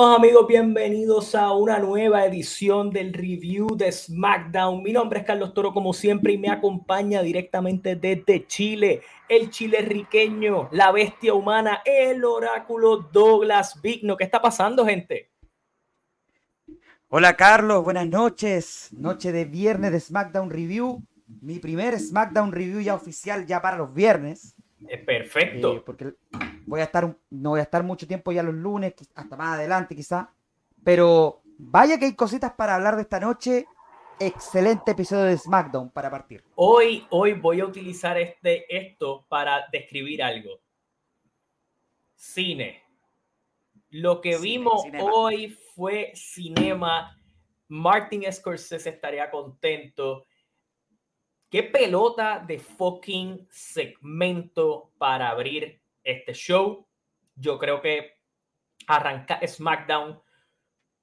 Amigos, bienvenidos a una nueva edición del review de SmackDown. Mi nombre es Carlos Toro como siempre y me acompaña directamente desde Chile el riqueño, la bestia humana, el oráculo Douglas Vigno. ¿Qué está pasando gente? Hola Carlos, buenas noches. Noche de viernes de SmackDown Review. Mi primer SmackDown Review ya oficial ya para los viernes. Perfecto. Eh, porque voy a estar, no voy a estar mucho tiempo ya los lunes, hasta más adelante quizá. Pero vaya que hay cositas para hablar de esta noche. Excelente episodio de SmackDown para partir. Hoy, hoy voy a utilizar este, esto para describir algo. Cine. Lo que vimos hoy fue cinema. Martin Scorsese estaría contento. ¿Qué pelota de fucking segmento para abrir este show? Yo creo que arranca SmackDown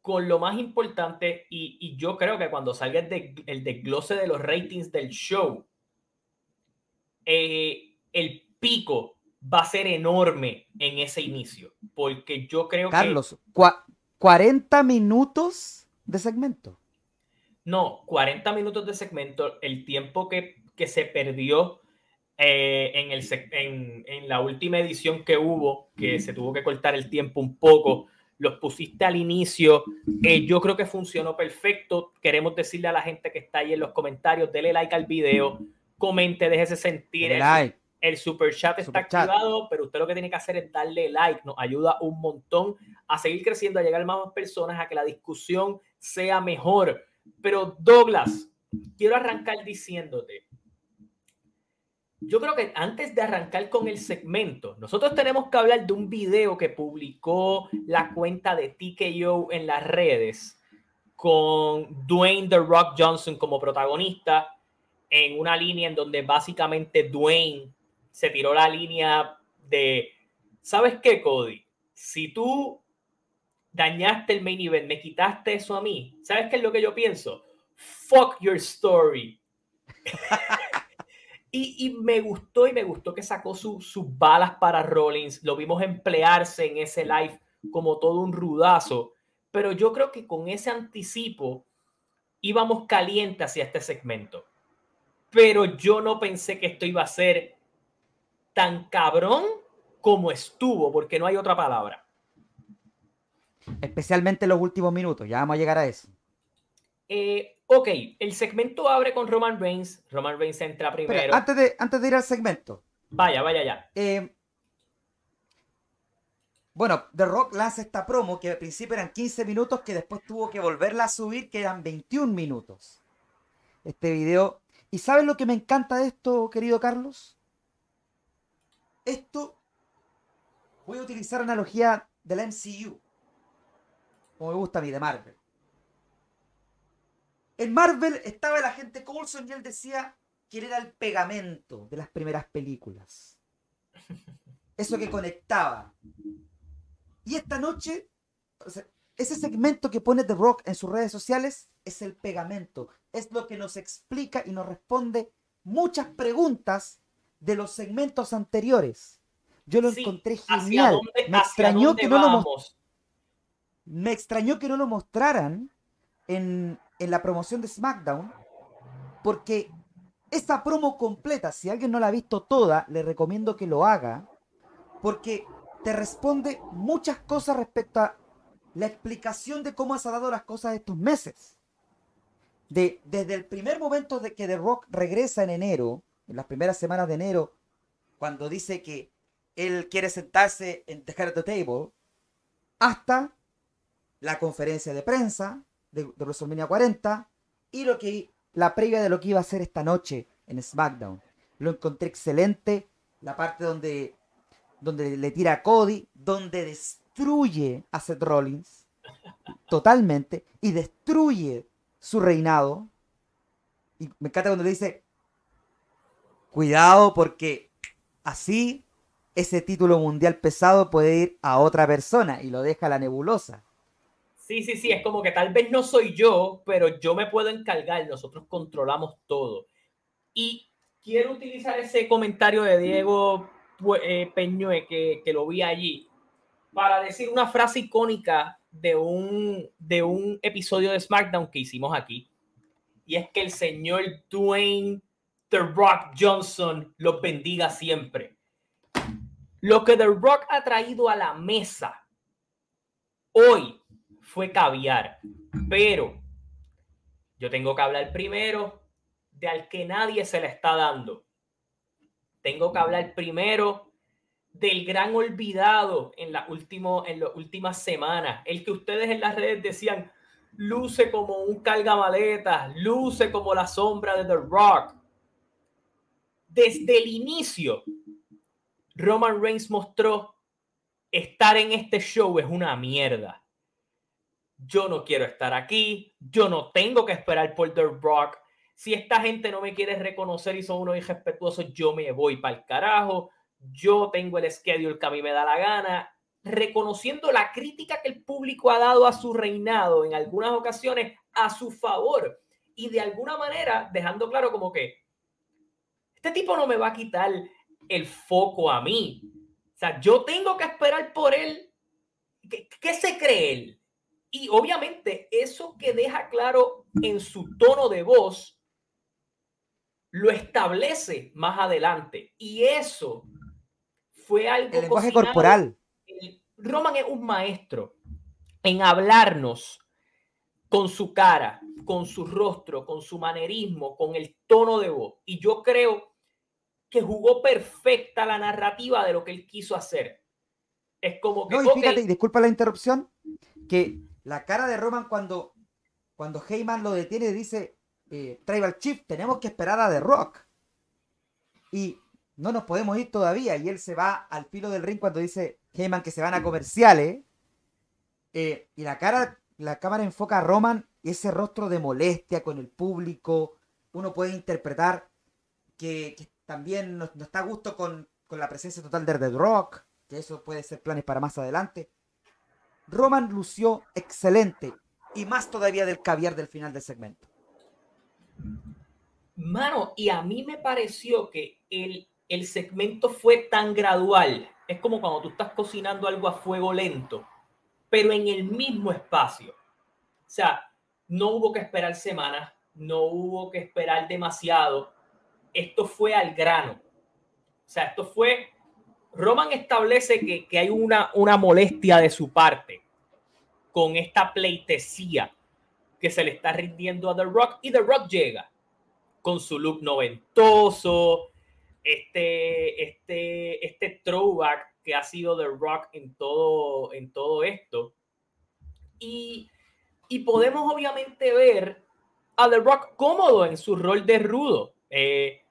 con lo más importante y, yo creo que cuando salga el, desglose de los ratings del show, eh, el pico va a ser enorme en ese inicio, porque yo creo que... Carlos, 40 minutos de segmento. No, 40 minutos de segmento, el tiempo que, se perdió eh, en, el, en, la última edición que hubo, que se tuvo que cortar el tiempo un poco, los pusiste al inicio, eh, yo creo que funcionó perfecto. Queremos decirle a la gente que está ahí en los comentarios, dele like al video, comente, déjese sentir. El, like. el super chat está activado, pero usted lo que tiene que hacer es darle like, nos ayuda un montón a seguir creciendo, a llegar más personas, a que la discusión sea mejor pero Douglas, quiero arrancar diciéndote, yo creo que antes de arrancar con el segmento, nosotros tenemos que hablar de un video que publicó la cuenta de TKO en las redes con Dwayne The Rock Johnson como protagonista en una línea en donde básicamente Dwayne se tiró la línea de, ¿sabes qué, Cody? Si tú dañaste el main event, me quitaste eso a mí. ¿Sabes qué es lo que yo pienso? Fuck your story. y, me gustó y me gustó que sacó sus balas para Rollins. Lo vimos emplearse en ese live como todo un rudazo. Pero yo creo que con ese anticipo íbamos calientes hacia este segmento. Pero yo no pensé que esto iba a ser tan cabrón como estuvo, porque no hay otra palabra. Especialmente en los últimos minutos, ya vamos a llegar a eso. Eh, ok, el segmento abre con Roman Reigns. Roman Reigns entra primero. antes, de, antes de ir al segmento. Vaya, vaya, ya. Eh, bueno, The Rock lanza esta promo que al principio eran 15 minutos, que después tuvo que volverla a subir, que eran 21 minutos. Este video. ¿Y sabes lo que me encanta de esto, querido Carlos? Esto, voy a utilizar analogía de la MCU como me gusta a mí, de Marvel. En Marvel estaba el agente Coulson y él decía que él era el pegamento de las primeras películas. Eso que conectaba. Y esta noche, ese segmento que pone The Rock en sus redes sociales es el pegamento. Es lo que nos explica y nos responde muchas preguntas de los segmentos anteriores. Yo lo encontré genial. Me extrañó que no lo me extrañó que no lo mostraran en, la promoción de SmackDown, porque esa promo completa, si alguien no la ha visto toda, le recomiendo que lo haga, porque te responde muchas cosas respecto a la explicación de cómo has dado las cosas estos meses. De, desde el primer momento de que The Rock regresa en enero, en las primeras semanas de enero, cuando dice que él quiere sentarse en The Head of the Table, hasta la conferencia de prensa de, de WrestleMania 40 y lo que, la previa de lo que iba a hacer esta noche en SmackDown. Lo encontré excelente. La parte donde, donde le tira a Cody, donde destruye a Seth Rollins totalmente y destruye su reinado. Y me encanta cuando le dice, cuidado porque así ese título mundial pesado puede ir a otra persona y lo deja la nebulosa. Sí, sí, sí, es como que tal vez no soy yo, pero yo me puedo encargar, nosotros controlamos todo. Y quiero utilizar ese comentario de Diego eh, Peñue que, que lo vi allí. para decir una frase icónica de un, de un episodio de SmackDown que hicimos aquí. Y es que el señor Dwayne The Rock Johnson los bendiga siempre. Lo que The Rock ha traído a la mesa hoy fue caviar, pero yo tengo que hablar primero de al que nadie se le está dando. Tengo que hablar primero del gran olvidado en, la las últimas semanas, el que ustedes en las redes decían, luce como un cargamaletas, luce como la sombra de The Rock. Desde el inicio, Roman Reigns mostró estar en este show es una mierda. Yo no quiero estar aquí, yo no tengo que esperar por The Rock. Si esta gente no me quiere reconocer y son unos irrespetuosos, yo me voy para el carajo yo tengo el schedule que a mí me da la gana, reconociendo la crítica que el público ha dado a su reinado en algunas ocasiones a su favor y de alguna manera dejando claro como que este tipo no me va a quitar el foco a mí. O sea, yo tengo que esperar por él. ¿Qué, qué se cree él? Y obviamente eso que deja claro en su tono de voz lo establece más adelante. Y eso fue algo. El lenguaje corporal. Roman es un maestro en hablarnos con su cara, con su rostro, con su manerismo, con el tono de voz. Y yo creo que jugó perfecta la narrativa de lo que él quiso hacer. Es como que. No, y fíjate, disculpa la interrupción, que la cara de Roman cuando, cuando Heyman lo detiene dice: eh, Tribal Chief, tenemos que esperar a The Rock. Y no nos podemos ir todavía. Y él se va al filo del ring cuando dice Heyman que se van a comerciales. Eh, y la cara, la cámara enfoca a Roman y ese rostro de molestia con el público. Uno puede interpretar que, también no, está a gusto con, la presencia total de The Rock, que eso puede ser planes para más adelante. Roman lució excelente y más todavía del caviar del final del segmento. Mano, y a mí me pareció que el el segmento fue tan gradual. Es como cuando tú estás cocinando algo a fuego lento, pero en el mismo espacio. O sea, no hubo que esperar semanas, no hubo que esperar demasiado. Esto fue al grano. O sea, esto fue... Roman establece que, que hay una, una molestia de su parte con esta pleitesía que se le está rindiendo a The Rock y The Rock llega con su look noventoso, este, este, este throwback que ha sido The Rock en todo, en todo esto. Y, y podemos obviamente ver a The Rock cómodo en su rol de rudo. Eh,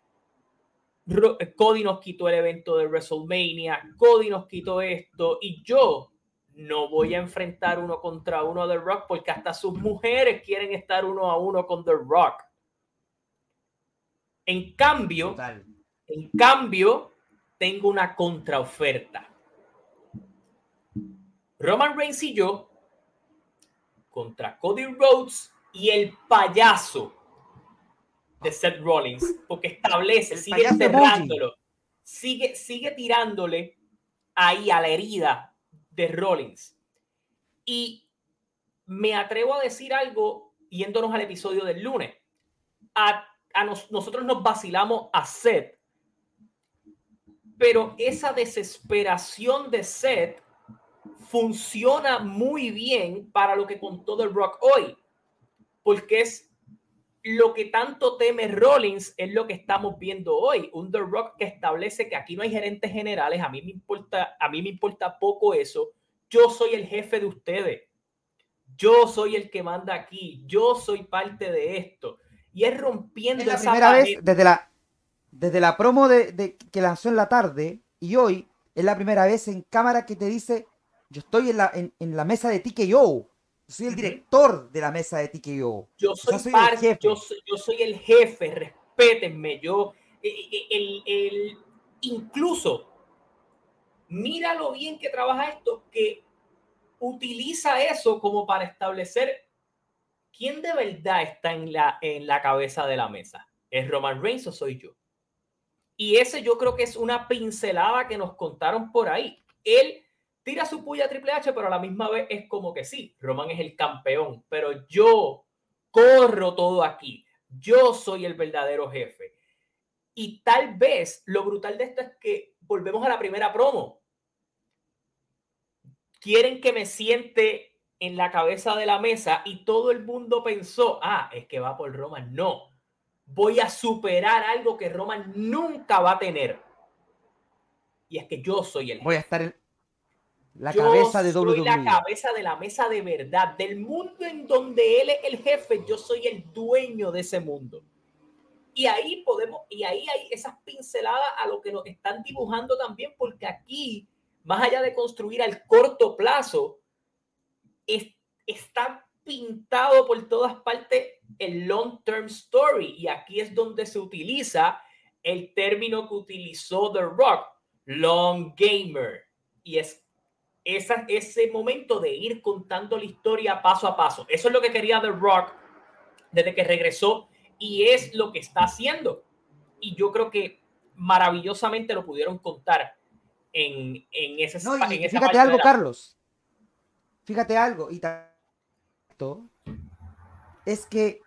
Cody nos quitó el evento de WrestleMania, Cody nos quitó esto y yo no voy a enfrentar uno contra uno a The Rock porque hasta sus mujeres quieren estar uno a uno con The Rock. En cambio, en cambio, tengo una contraoferta. Roman Reigns y yo contra Cody Rhodes y el payaso de Seth Rollins, porque establece, sigue enterrándolo, sigue, sigue tirándole ahí a la herida de Rollins. Y me atrevo a decir algo yéndonos al episodio del lunes. A, nosotros nos vacilamos a Seth pero esa desesperación de Seth funciona muy bien para lo que contó The Rock hoy, porque es lo que tanto teme Rollins es lo que estamos viendo hoy, un The Rock que establece que aquí no hay gerentes generales, a mí me importa, a mí me importa poco eso, yo soy el jefe de ustedes, yo soy el que manda aquí, yo soy parte de esto, y es rompiendo es la primera vez desde la desde la promo de, que lanzó en la tarde y hoy es la primera vez en cámara que te dice, yo estoy en la, en, la mesa de TKO. Soy el director de la mesa de TKO. Yo soy, el jefe. Yo, soy, el jefe, respétenme. Yo, e, e, el, el, incluso, mira lo bien que trabaja esto, que utiliza eso como para establecer quién de verdad está en la, en la cabeza de la mesa. ¿Es Roman Reigns o soy yo? Y ese yo creo que es una pincelada que nos contaron por ahí. Él tira su puya a Triple H, pero a la misma vez es como que sí, Roman es el campeón, pero yo corro todo aquí. Yo soy el verdadero jefe. Y tal vez lo brutal de esto es que volvemos a la primera promo. Quieren que me siente en la cabeza de la mesa y todo el mundo pensó, ah, es que va por Roman. No, voy a superar algo que Roman nunca va a tener. Y es que yo soy el... Voy a estar la cabeza de WWE. Soy la cabeza de la mesa de verdad, del mundo en donde él es el jefe, yo soy el dueño de ese mundo. Y ahí podemos, y ahí hay esas pinceladas a lo que nos están dibujando también, porque aquí, más allá de construir al corto plazo, está pintado por todas partes el long term story. Y aquí es donde se utiliza el término que utilizó The Rock, long gamer. Y es esa, ese momento de ir contando la historia paso a paso. Eso es lo que quería The Rock desde que regresó y es lo que está haciendo. Y yo creo que maravillosamente lo pudieron contar en, en, ese, no, Fíjate algo, Carlos. Fíjate algo. Y tanto es que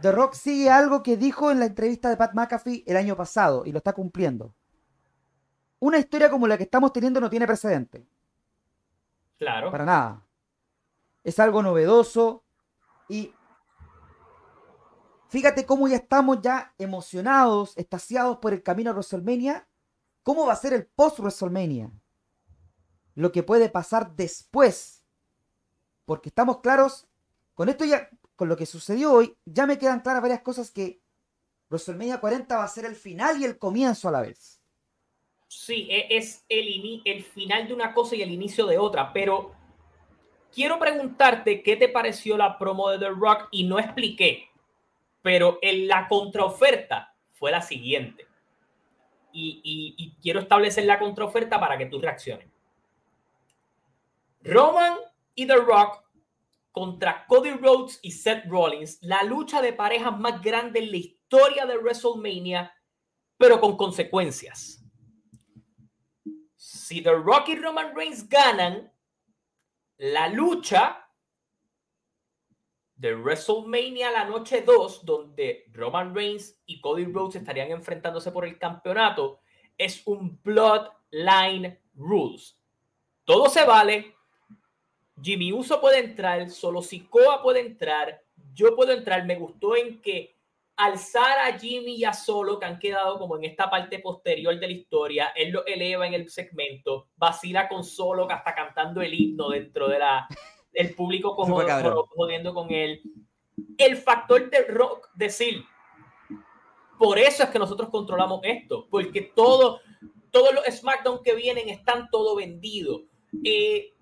The Rock sigue algo que dijo en la entrevista de Pat McAfee el año pasado y lo está cumpliendo. Una historia como la que estamos teniendo no tiene precedente. Claro. Para nada. Es algo novedoso y fíjate cómo ya estamos ya emocionados, estasiados por el camino a WrestleMania. ¿Cómo va a ser el post WrestleMania? Lo que puede pasar después. Porque estamos claros, con esto ya, con lo que sucedió hoy, ya me quedan claras varias cosas que WrestleMania 40 va a ser el final y el comienzo a la vez. Sí, e, es el, el final de una cosa y el inicio de otra, pero quiero preguntarte qué te pareció la promo de The Rock y no expliqué, pero en la contraoferta fue la siguiente. Y, y, quiero establecer la contraoferta para que tú reacciones. Roman y The Rock contra Cody Rhodes y Seth Rollins, la lucha de parejas más grande en la historia de WrestleMania, pero con consecuencias si The Rock y Roman Reigns ganan, la lucha de WrestleMania la noche 2, donde Roman Reigns y Cody Rhodes estarían enfrentándose por el campeonato, es un Bloodline Rules. Todo se vale. Jimmy Uso puede entrar, solo Sikoa puede entrar, yo puedo entrar. Me gustó en que alzar a Jimmy y a Solo, que han quedado como en esta parte posterior de la historia, él lo eleva en el segmento, vacila con Solo, que hasta cantando el himno dentro de la, del público como jodiendo con él. El factor de rock, decir, por eso es que nosotros controlamos esto, porque todo, todos los SmackDown que vienen están todo vendido. Eh,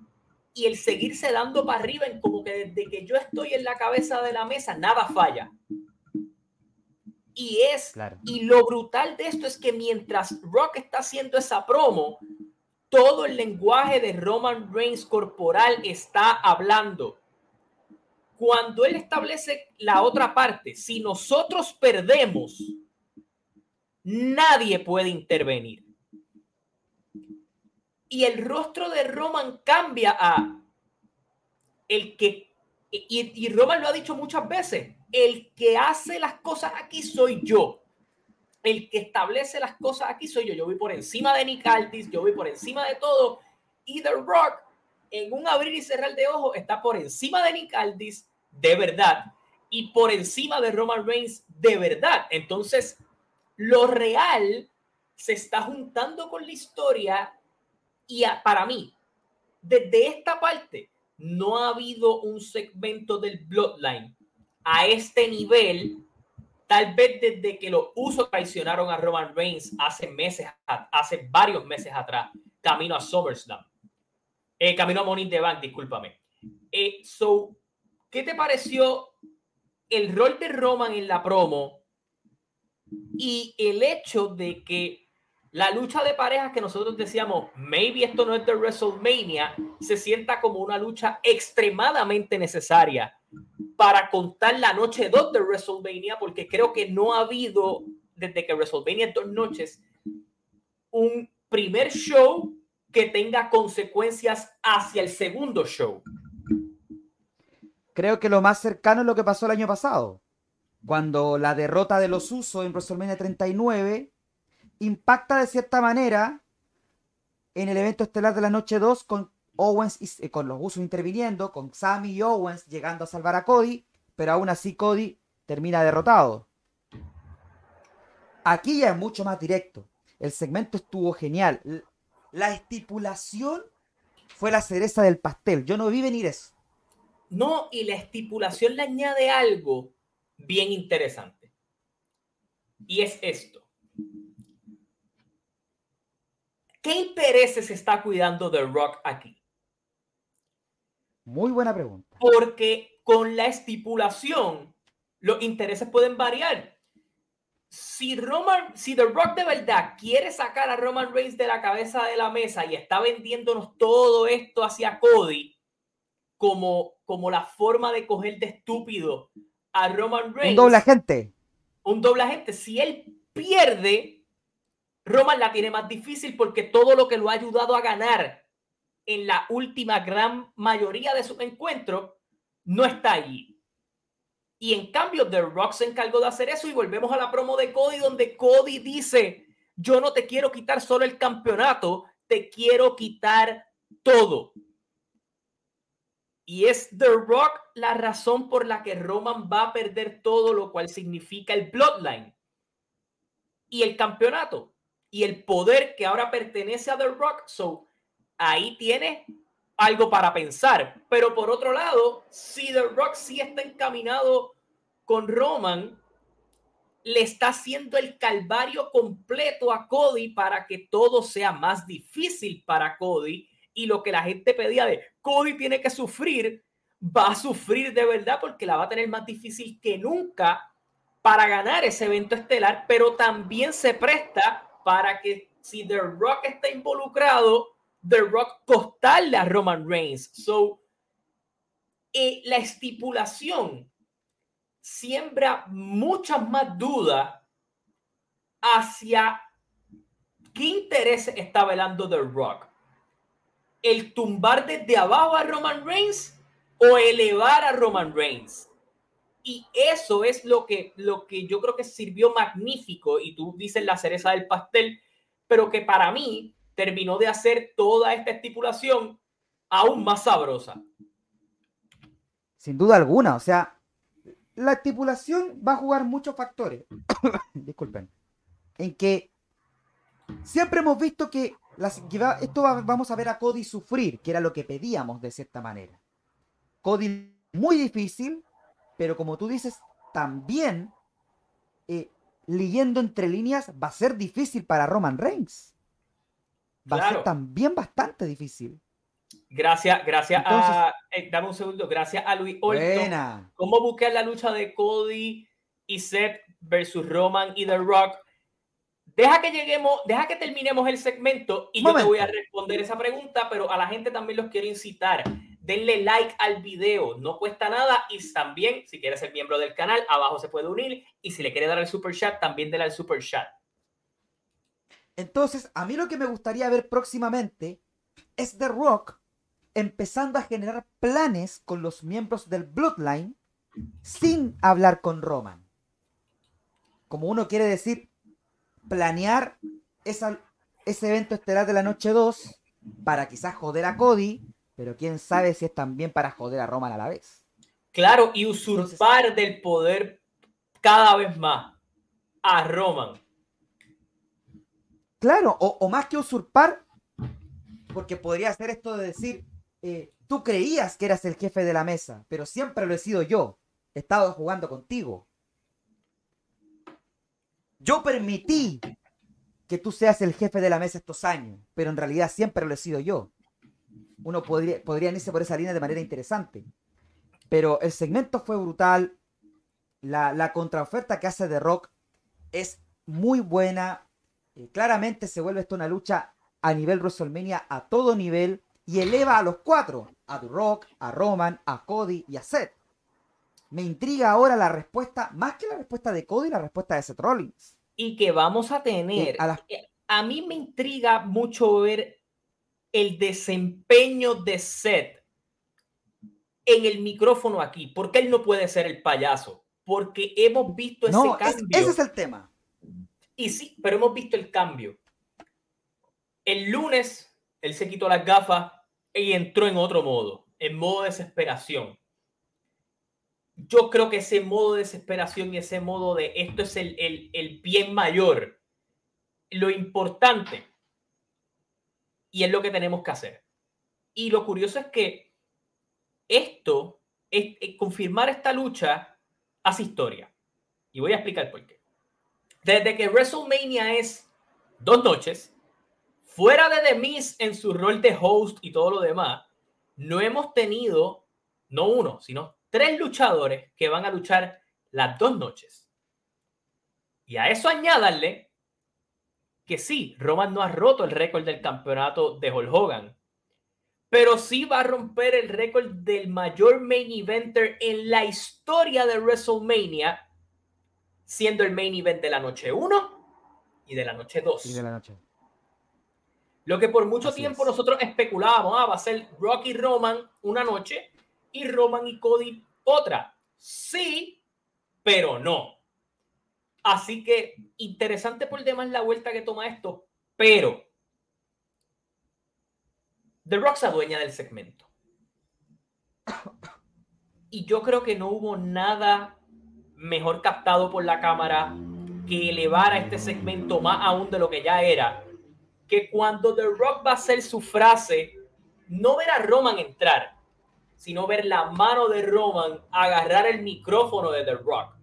y el seguirse dando para arriba, en como que desde que yo estoy en la cabeza de la mesa, nada falla. Y es, y lo brutal de esto es que mientras Rock está haciendo esa promo, todo el lenguaje de Roman Reigns corporal está hablando. Cuando él establece la otra parte, si nosotros perdemos, nadie puede intervenir. Y el rostro de Roman cambia a el que, y, y Roman lo ha dicho muchas veces, el que hace las cosas aquí soy yo. El que establece las cosas aquí soy yo. Yo voy por encima de Nick Aldis, yo voy por encima de todo. Y The Rock, en un abrir y cerrar de ojos, está por encima de Nick Aldis de verdad y por encima de Roman Reigns de verdad. Entonces, lo real se está juntando con la historia y para mí, desde esta parte, no ha habido un segmento del Bloodline a este nivel, tal vez desde que los usos traicionaron a Roman Reigns hace meses, hace varios meses atrás, camino a SummerSlam. Eh, camino a Money in the Bank, discúlpame. Eh, so, ¿qué te pareció el rol de Roman en la promo y el hecho de que la lucha de parejas que nosotros decíamos, maybe esto no es de WrestleMania, se sienta como una lucha extremadamente necesaria para contar la noche 2 de WrestleMania, porque creo que no ha habido, desde que WrestleMania dos noches, un primer show que tenga consecuencias hacia el segundo show. Creo que lo más cercano es lo que pasó el año pasado, cuando la derrota de los Usos en WrestleMania 39 impacta de cierta manera en el evento estelar de la noche 2 con Owens eh, con los Usos interviniendo, con Sammy y Owens llegando a salvar a Cody, pero aún así Cody termina derrotado. Aquí ya es mucho más directo. El segmento estuvo genial. La estipulación fue la cereza del pastel. Yo no vi venir eso. No, y la estipulación le añade algo bien interesante. Y es esto. ¿Qué intereses está cuidando The Rock aquí? Muy buena pregunta. Porque con la estipulación, los intereses pueden variar. Si Roman, si The Rock de verdad quiere sacar a Roman Reigns de la cabeza de la mesa y está vendiéndonos todo esto hacia Cody como, como la forma de coger de estúpido a Roman Reigns. Un doble agente. Un doble agente. Si él pierde, Roman la tiene más difícil porque todo lo que lo ha ayudado a ganar en la última gran mayoría de sus encuentros no está allí. Y en cambio, The Rock se encargó de hacer eso y volvemos a la promo de Cody donde Cody dice, yo no te quiero quitar solo el campeonato, te quiero quitar todo. Y es The Rock la razón por la que Roman va a perder todo, lo cual significa el Bloodline y el campeonato y el poder que ahora pertenece a The Rock. So, ahí tiene algo para pensar. Pero por otro lado, si The Rock sí está encaminado con Roman, le está haciendo el calvario completo a Cody para que todo sea más difícil para Cody. Y lo que la gente pedía de Cody tiene que sufrir, va a sufrir de verdad porque la va a tener más difícil que nunca para ganar ese evento estelar, pero también se presta para que si The Rock está involucrado, The Rock costarle a Roman Reigns. So, eh, la estipulación siembra muchas más dudas hacia qué interés está velando The Rock. ¿El tumbar desde abajo a Roman Reigns o elevar a Roman Reigns? Y eso es lo que, lo que yo creo que sirvió magnífico, y tú dices la cereza del pastel, pero que para mí terminó de hacer toda esta estipulación aún más sabrosa. Sin duda alguna, o sea, la estipulación va a jugar muchos factores. Disculpen. En que siempre hemos visto que, las, esto vamos a ver a Cody sufrir, que era lo que pedíamos de cierta manera. Cody muy difícil, pero como tú dices, también eh, leyendo entre líneas va a ser difícil para Roman Reigns va a ser también bastante difícil. Gracias, gracias a. Eh, dame un segundo, gracias a Luis Orton. ¿Cómo buscar la lucha de Cody y Seth versus Roman y The Rock? Deja que lleguemos, deja que terminemos el segmento y yo te voy a responder esa pregunta, pero a la gente también los quiero incitar. Denle like al video, no cuesta nada y también, si quieres ser miembro del canal, abajo se puede unir y si le quiere dar el super chat, también denle al super chat. Entonces, a mí lo que me gustaría ver próximamente es The Rock empezando a generar planes con los miembros del Bloodline sin hablar con Roman. Como uno quiere decir, planear esa, ese evento estelar de la noche 2 para quizás joder a Cody, pero quién sabe si es también para joder a Roman a la vez. Claro, y usurpar del poder cada vez más a Roman. Claro, o, más que usurpar, porque podría ser esto de decir, eh, tú creías que eras el jefe de la mesa, pero siempre lo he sido yo. He estado jugando contigo. Yo permití que tú seas el jefe de la mesa estos años, pero en realidad siempre lo he sido yo. Uno podría, podría irse por esa línea de manera interesante. Pero el segmento fue brutal. La, la contraoferta que hace de Rock es muy buena, claramente se vuelve esto una lucha a nivel WrestleMania a todo nivel y eleva a los cuatro, a The Rock, a Roman, a Cody y a Seth. Me intriga ahora la respuesta, más que la respuesta de Cody, la respuesta de Seth Rollins. Y que vamos a tener. Eh, a, mí me intriga mucho ver el desempeño de Seth en el micrófono aquí. ¿Por qué él no puede ser el payaso? Porque hemos visto ese cambio. ese es el tema. Y sí, pero hemos visto el cambio. El lunes él se quitó las gafas y entró en otro modo, en modo desesperación. Yo creo que ese modo de desesperación y ese modo de esto es el, el, el bien mayor, lo importante, y es lo que tenemos que hacer. Y lo curioso es que esto, es, confirmar esta lucha, hace historia. Y voy a explicar por qué. Desde que WrestleMania es dos noches, fuera de The Miz en su rol de host y todo lo demás, no hemos tenido, no uno, sino tres luchadores que van a luchar las dos noches. Y a eso añádanle que sí, Roman no ha roto el récord del campeonato de Hulk Hogan, pero sí va a romper el récord del mayor main eventer en la historia de WrestleMania, siendo el main event de la noche 1 y de la noche 2. Y de la noche. Lo que por mucho tiempo nosotros especulábamos, ah, va a ser Rocky Roman una noche y Roman y Cody otra. Sí, pero no. Así que interesante por demás la vuelta que toma esto, pero The Rock se adueña del segmento. Y yo creo que no hubo nada mejor captado por la cámara que elevara este segmento más aún de lo que ya era. Que cuando The Rock va a hacer su frase, no ver a Roman entrar, sino ver la mano de Roman agarrar el micrófono de The Rock.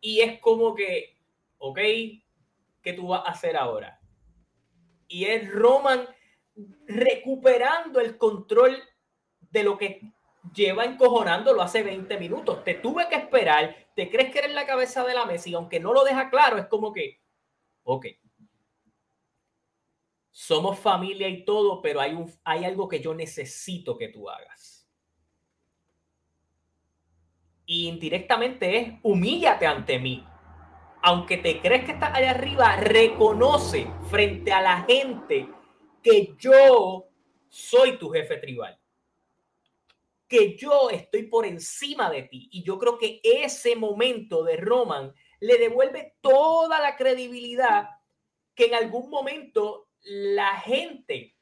Y es como que, ok, ¿qué tú vas a hacer ahora? Y es Roman recuperando el control de lo que lleva encojonándolo hace 20 minutos. Te tuve que esperar, te crees que eres la cabeza de la mesa y aunque no lo deja claro, es como que, ok, somos familia y todo, pero hay, hay algo que yo necesito que tú hagas y indirectamente es humíllate ante mí. Aunque te crees que estás allá arriba, reconoce frente a la gente que yo soy tu jefe tribal. Que yo estoy por encima de ti. Y yo creo que ese momento de Roman le devuelve toda la credibilidad que en algún momento la gente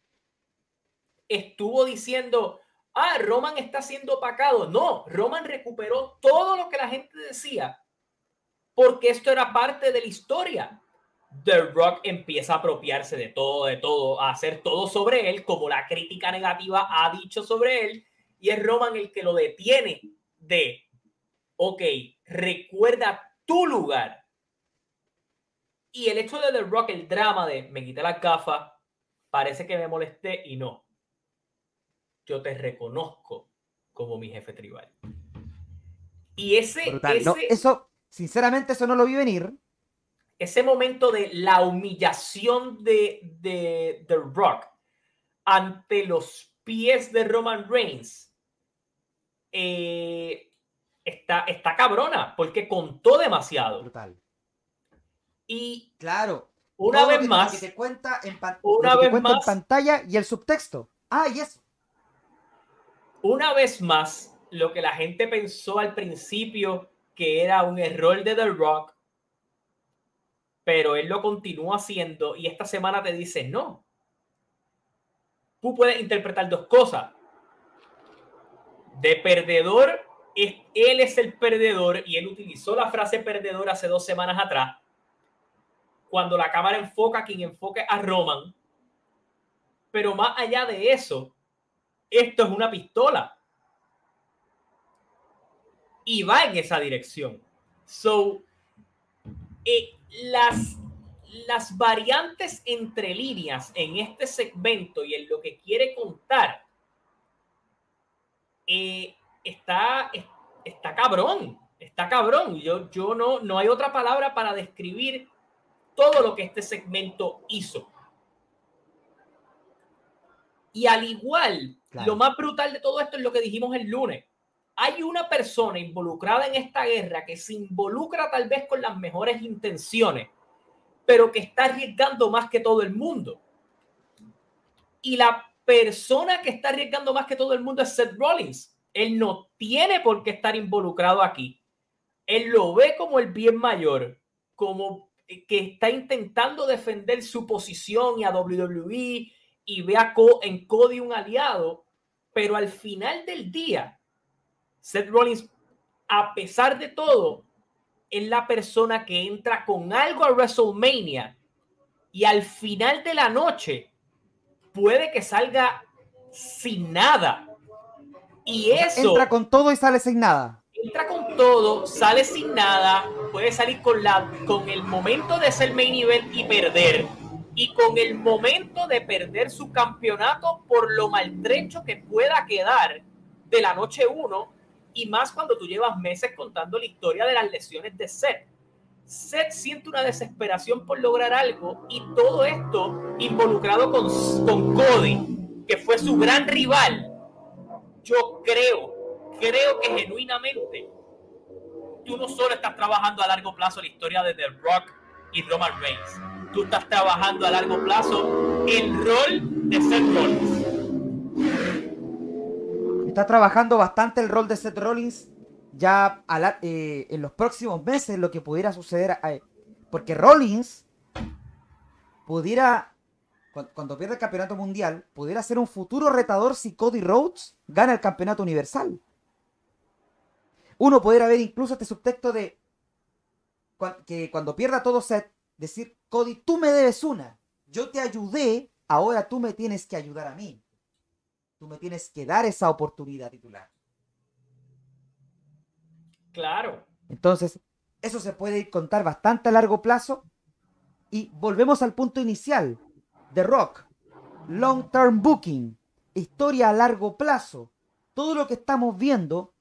estuvo diciendo, ah, Roman está siendo opacado. No, Roman recuperó todo lo que la gente decía porque esto era parte de la historia. The Rock empieza a apropiarse de todo, de todo, a hacer todo sobre él, como la crítica negativa ha dicho sobre él, y es Roman el que lo detiene de, ok, recuerda tu lugar. Y el hecho de The Rock, el drama de me quité la gafas, parece que me molesté y no yo te reconozco como mi jefe tribal. Y ese, eso, sinceramente, eso no lo vi venir. Ese momento de la humillación de, de, The Rock ante los pies de Roman Reigns eh, está, está cabrona porque contó demasiado. Brutal. Y claro, una vez más, que te cuenta en, una vez en pantalla y el subtexto. Ah, y eso una vez más, lo que la gente pensó al principio que era un error de The Rock, pero él lo continúa haciendo y esta semana te dice no. Tú puedes interpretar dos cosas. De perdedor, él es el perdedor y él utilizó la frase perdedor hace dos semanas atrás. Cuando la cámara enfoca quien enfoque a Roman. Pero más allá de eso, esto es una pistola. Y va en esa dirección. So, eh, las, las variantes entre líneas en este segmento y en lo que quiere contar eh, está, está cabrón. Está cabrón. Yo, yo no, no hay otra palabra para describir todo lo que este segmento hizo. Y al igual lo más brutal de todo esto es lo que dijimos el lunes. Hay una persona involucrada en esta guerra que se involucra tal vez con las mejores intenciones, pero que está arriesgando más que todo el mundo. Y la persona que está arriesgando más que todo el mundo es Seth Rollins. Él no tiene por qué estar involucrado aquí. Él lo ve como el bien mayor, como que está intentando defender su posición y a WWE y ve a en Cody un aliado, pero al final del día, Seth Rollins, a pesar de todo, es la persona que entra con algo a WrestleMania y al final de la noche puede que salga sin nada. Y eso. Entra con todo y sale sin nada. Entra con todo, sale sin nada, puede salir con, la, con el momento de ser main event y perder. Y con el momento de perder su campeonato por lo maltrecho que pueda quedar de la noche 1. Y más cuando tú llevas meses contando la historia de las lesiones de Seth. Seth siente una desesperación por lograr algo y todo esto involucrado con, con Cody, que fue su gran rival. Yo creo, creo que genuinamente tú no solo estás trabajando a largo plazo la historia de The Rock y Roman Reigns, tú estás trabajando a largo plazo el rol de Seth Rollins. Está trabajando bastante el rol de Seth Rollins ya eh, en los próximos meses lo que pudiera suceder. porque Rollins pudiera, cuando, pierde el campeonato mundial, pudiera ser un futuro retador si Cody Rhodes gana el campeonato universal. Uno pudiera ver incluso este subtexto de que cuando pierda todo set, decir, Cody, tú me debes una. Yo te ayudé, ahora tú me tienes que ayudar a mí. Tú me tienes que dar esa oportunidad titular. Claro. Entonces, eso se puede contar bastante a largo plazo. Y volvemos al punto inicial. The Rock. Long Term Booking. Historia a largo plazo. Todo lo que estamos viendo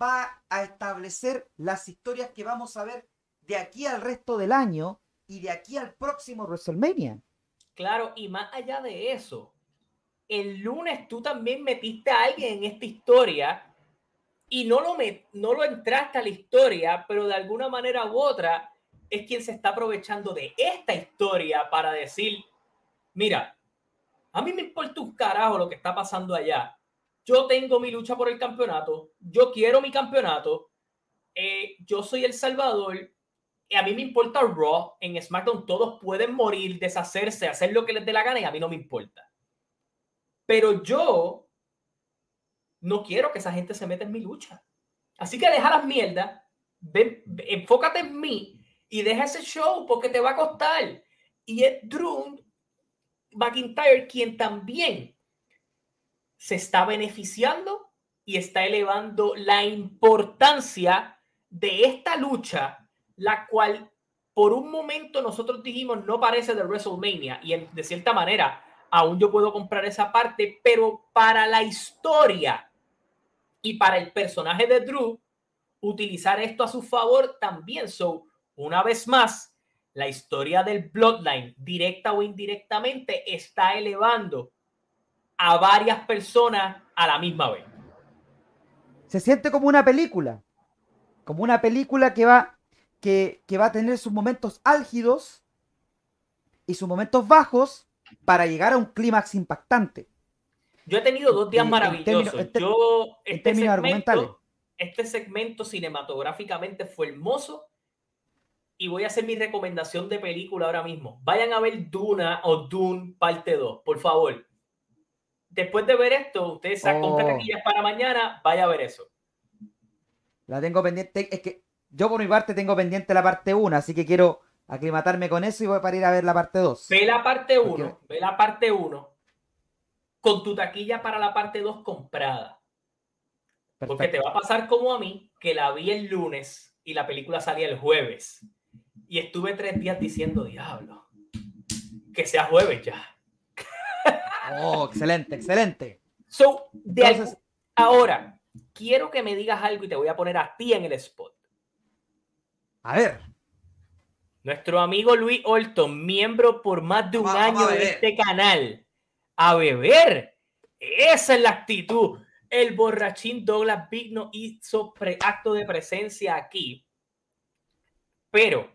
va a establecer las historias que vamos a ver de aquí al resto del año y de aquí al próximo WrestleMania. Claro, y más allá de eso, el lunes tú también metiste a alguien en esta historia y no lo, no lo entraste a la historia, pero de alguna manera u otra es quien se está aprovechando de esta historia para decir, mira, a mí me importa un carajo lo que está pasando allá. Yo tengo mi lucha por el campeonato, yo quiero mi campeonato, eh, yo soy el Salvador, y a mí me importa Raw, en SmackDown todos pueden morir, deshacerse, hacer lo que les dé la gana y a mí no me importa. Pero yo no quiero que esa gente se meta en mi lucha. Así que deja las mierdas, enfócate en mí y deja ese show porque te va a costar. Y es Drew McIntyre quien también se está beneficiando y está elevando la importancia de esta lucha, la cual por un momento nosotros dijimos no parece de WrestleMania y de cierta manera aún yo puedo comprar esa parte, pero para la historia y para el personaje de Drew, utilizar esto a su favor también. So, una vez más, la historia del Bloodline, directa o indirectamente, está elevando a varias personas a la misma vez. Se siente como una película, como una película que va, que, que va a tener sus momentos álgidos y sus momentos bajos, para llegar a un clímax impactante. Yo he tenido dos días maravillosos. Este, Yo, este segmento, este segmento cinematográficamente fue hermoso y voy a hacer mi recomendación de película ahora mismo. Vayan a ver Duna o Dune parte 2, por favor. Después de ver esto, ustedes sacan oh. taquillas para mañana, vaya a ver eso. La tengo pendiente, es que yo por mi parte tengo pendiente la parte 1, así que quiero aclimatarme con eso y voy para ir a ver la parte 2. Ve la parte 1, ve la parte 1 con tu taquilla para la parte 2 comprada. Porque te va a pasar como a mí, que la vi el lunes y la película salía el jueves. Y estuve tres días diciendo, diablo, que sea jueves ya. Oh, excelente, excelente. So, de ahora, quiero que me digas algo y te voy a poner a ti en el spot. A ver. Nuestro amigo Luis Olton, miembro por más de un año de este canal. A beber. Esa es la actitud. El borrachín Douglas Big hizo acto de presencia aquí. Pero,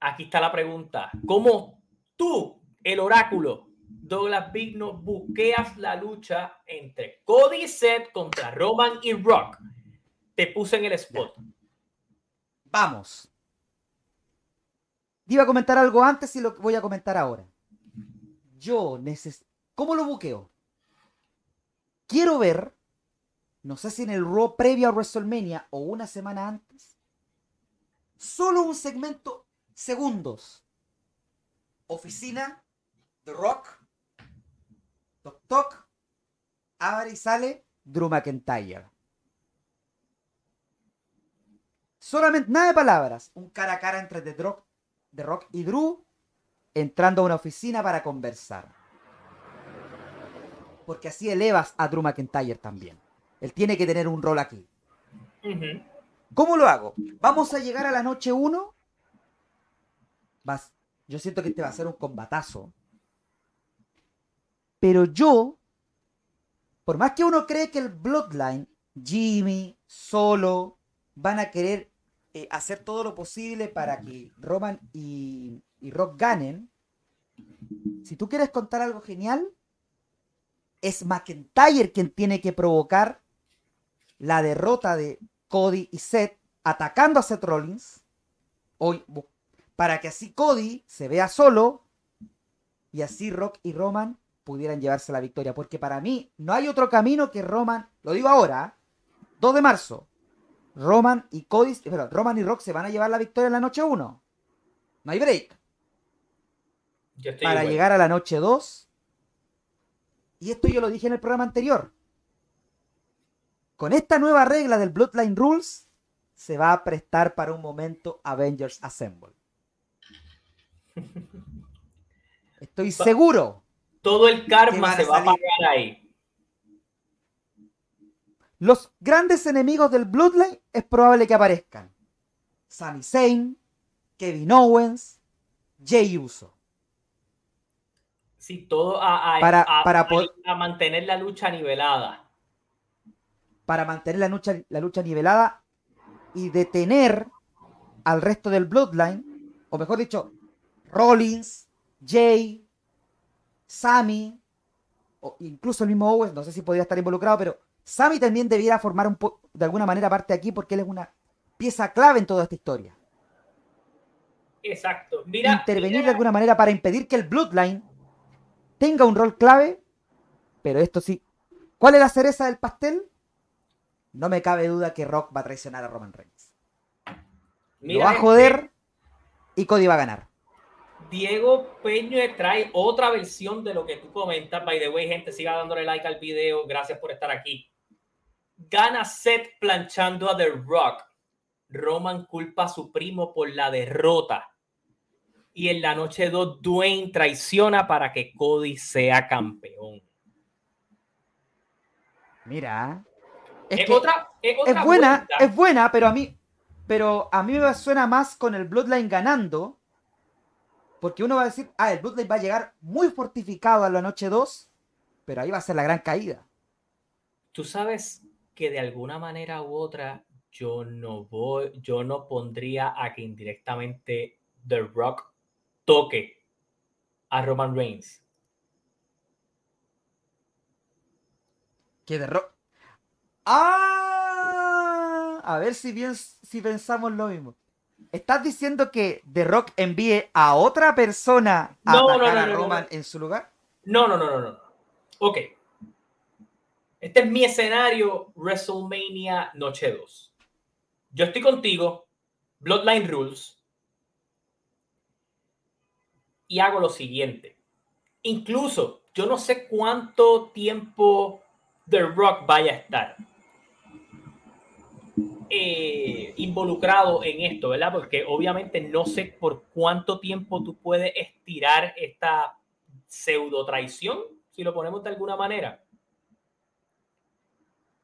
aquí está la pregunta. ¿Cómo tú, el oráculo, Douglas Vigno, buqueas la lucha entre Cody Seth contra Roman y Rock. Te puse en el spot. Vamos. Iba a comentar algo antes y lo voy a comentar ahora. Yo necesito... ¿Cómo lo buqueo? Quiero ver, no sé si en el Raw previo a WrestleMania o una semana antes, solo un segmento, segundos. Oficina, The Rock, Toc Toc, abre y sale Drew McIntyre. Solamente, nada de palabras. Un cara a cara entre The Rock, The Rock y Drew entrando a una oficina para conversar. Porque así elevas a Drew McIntyre también. Él tiene que tener un rol aquí. ¿Cómo lo hago? Vamos a llegar a la noche 1. Vas, yo siento que este va a ser un combatazo. Pero yo, por más que uno cree que el Bloodline, Jimmy, Solo, van a querer eh, hacer todo lo posible para que Roman y, y Rock ganen, si tú quieres contar algo genial, es McIntyre quien tiene que provocar la derrota de Cody y Seth atacando a Seth Rollins. Hoy, para que así Cody se vea solo y así Rock y Roman pudieran llevarse la victoria. Porque para mí no hay otro camino que Roman, lo digo ahora, 2 de marzo, Roman y Cody, pero Roman y Rock se van a llevar la victoria en la noche 1. No hay break. Para llegar a la noche 2. Y esto yo lo dije en el programa anterior. Con esta nueva regla del Bloodline Rules, se va a prestar para un momento Avengers Assemble. Estoy seguro. Todo el karma se va a pagar ahí. Los grandes enemigos del Bloodline es probable que aparezcan. Sami Zayn, Kevin Owens, Jay Uso. Sí, todo a, para, a, mantener la lucha nivelada. Para mantener la lucha, la lucha nivelada y detener al resto del Bloodline, o mejor dicho, Rollins, Jay, Sammy, o incluso el mismo Owens, no sé si podría estar involucrado, pero Sammy también debiera formar un de alguna manera parte aquí porque él es una pieza clave en toda esta historia. Exacto. Intervenir de alguna manera para impedir que el Bloodline tenga un rol clave, pero esto sí. ¿Cuál es la cereza del pastel? No me cabe duda que Rock va a traicionar a Roman Reigns. Lo va a joder y Cody va a ganar. Diego Peño trae otra versión de lo que tú comentas. By the way, gente, siga dándole like al video. Gracias por estar aquí. Gana Seth planchando a The Rock. Roman culpa a su primo por la derrota. Y en la noche 2, Dwayne traiciona para que Cody sea campeón. Mira. Es, otra, es, buena, es buena, pero a mí, pero a mí me suena más con el Bloodline ganando. Porque uno va a decir, ah, el Bloodline va a llegar muy fortificado a la noche 2, pero ahí va a ser la gran caída. Tú sabes que de alguna manera u otra yo no voy, yo no pondría a que indirectamente The Rock toque a Roman Reigns. Que The Rock. ¡Ah! A ver si bien si pensamos lo mismo. ¿Estás diciendo que The Rock envíe a otra persona a atacar a Roman en su lugar? No, no, no, no, no. Ok. Este es mi escenario WrestleMania Noche 2. Yo estoy contigo, Bloodline Rules, y hago lo siguiente. Incluso, yo no sé cuánto tiempo The Rock vaya a estar eh, involucrado en esto, ¿verdad? Porque obviamente no sé por cuánto tiempo tú puedes estirar esta pseudo traición, si lo ponemos de alguna manera.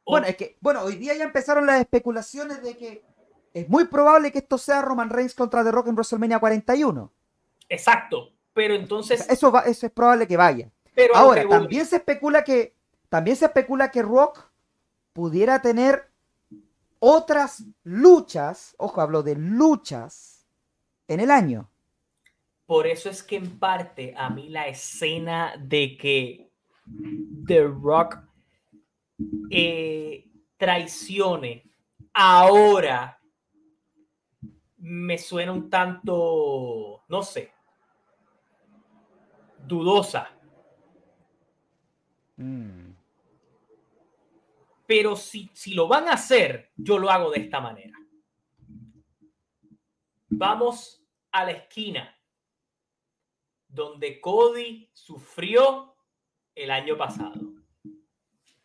Bueno, es que, bueno, hoy día ya empezaron las especulaciones de que es muy probable que esto sea Roman Reigns contra The Rock en WrestleMania 41. Exacto, pero entonces... eso, va, eso es probable que vaya. Pero Ahora, también se especula que también se especula que Rock pudiera tener otras luchas, ojo, hablo de luchas en el año. por eso es que en parte a mí la escena de que The Rock eh, traicione ahora me suena un tanto, no sé, dudosa. Mm. Pero si, si lo van a hacer, yo lo hago de esta manera. Vamos a la esquina donde Cody sufrió el año pasado.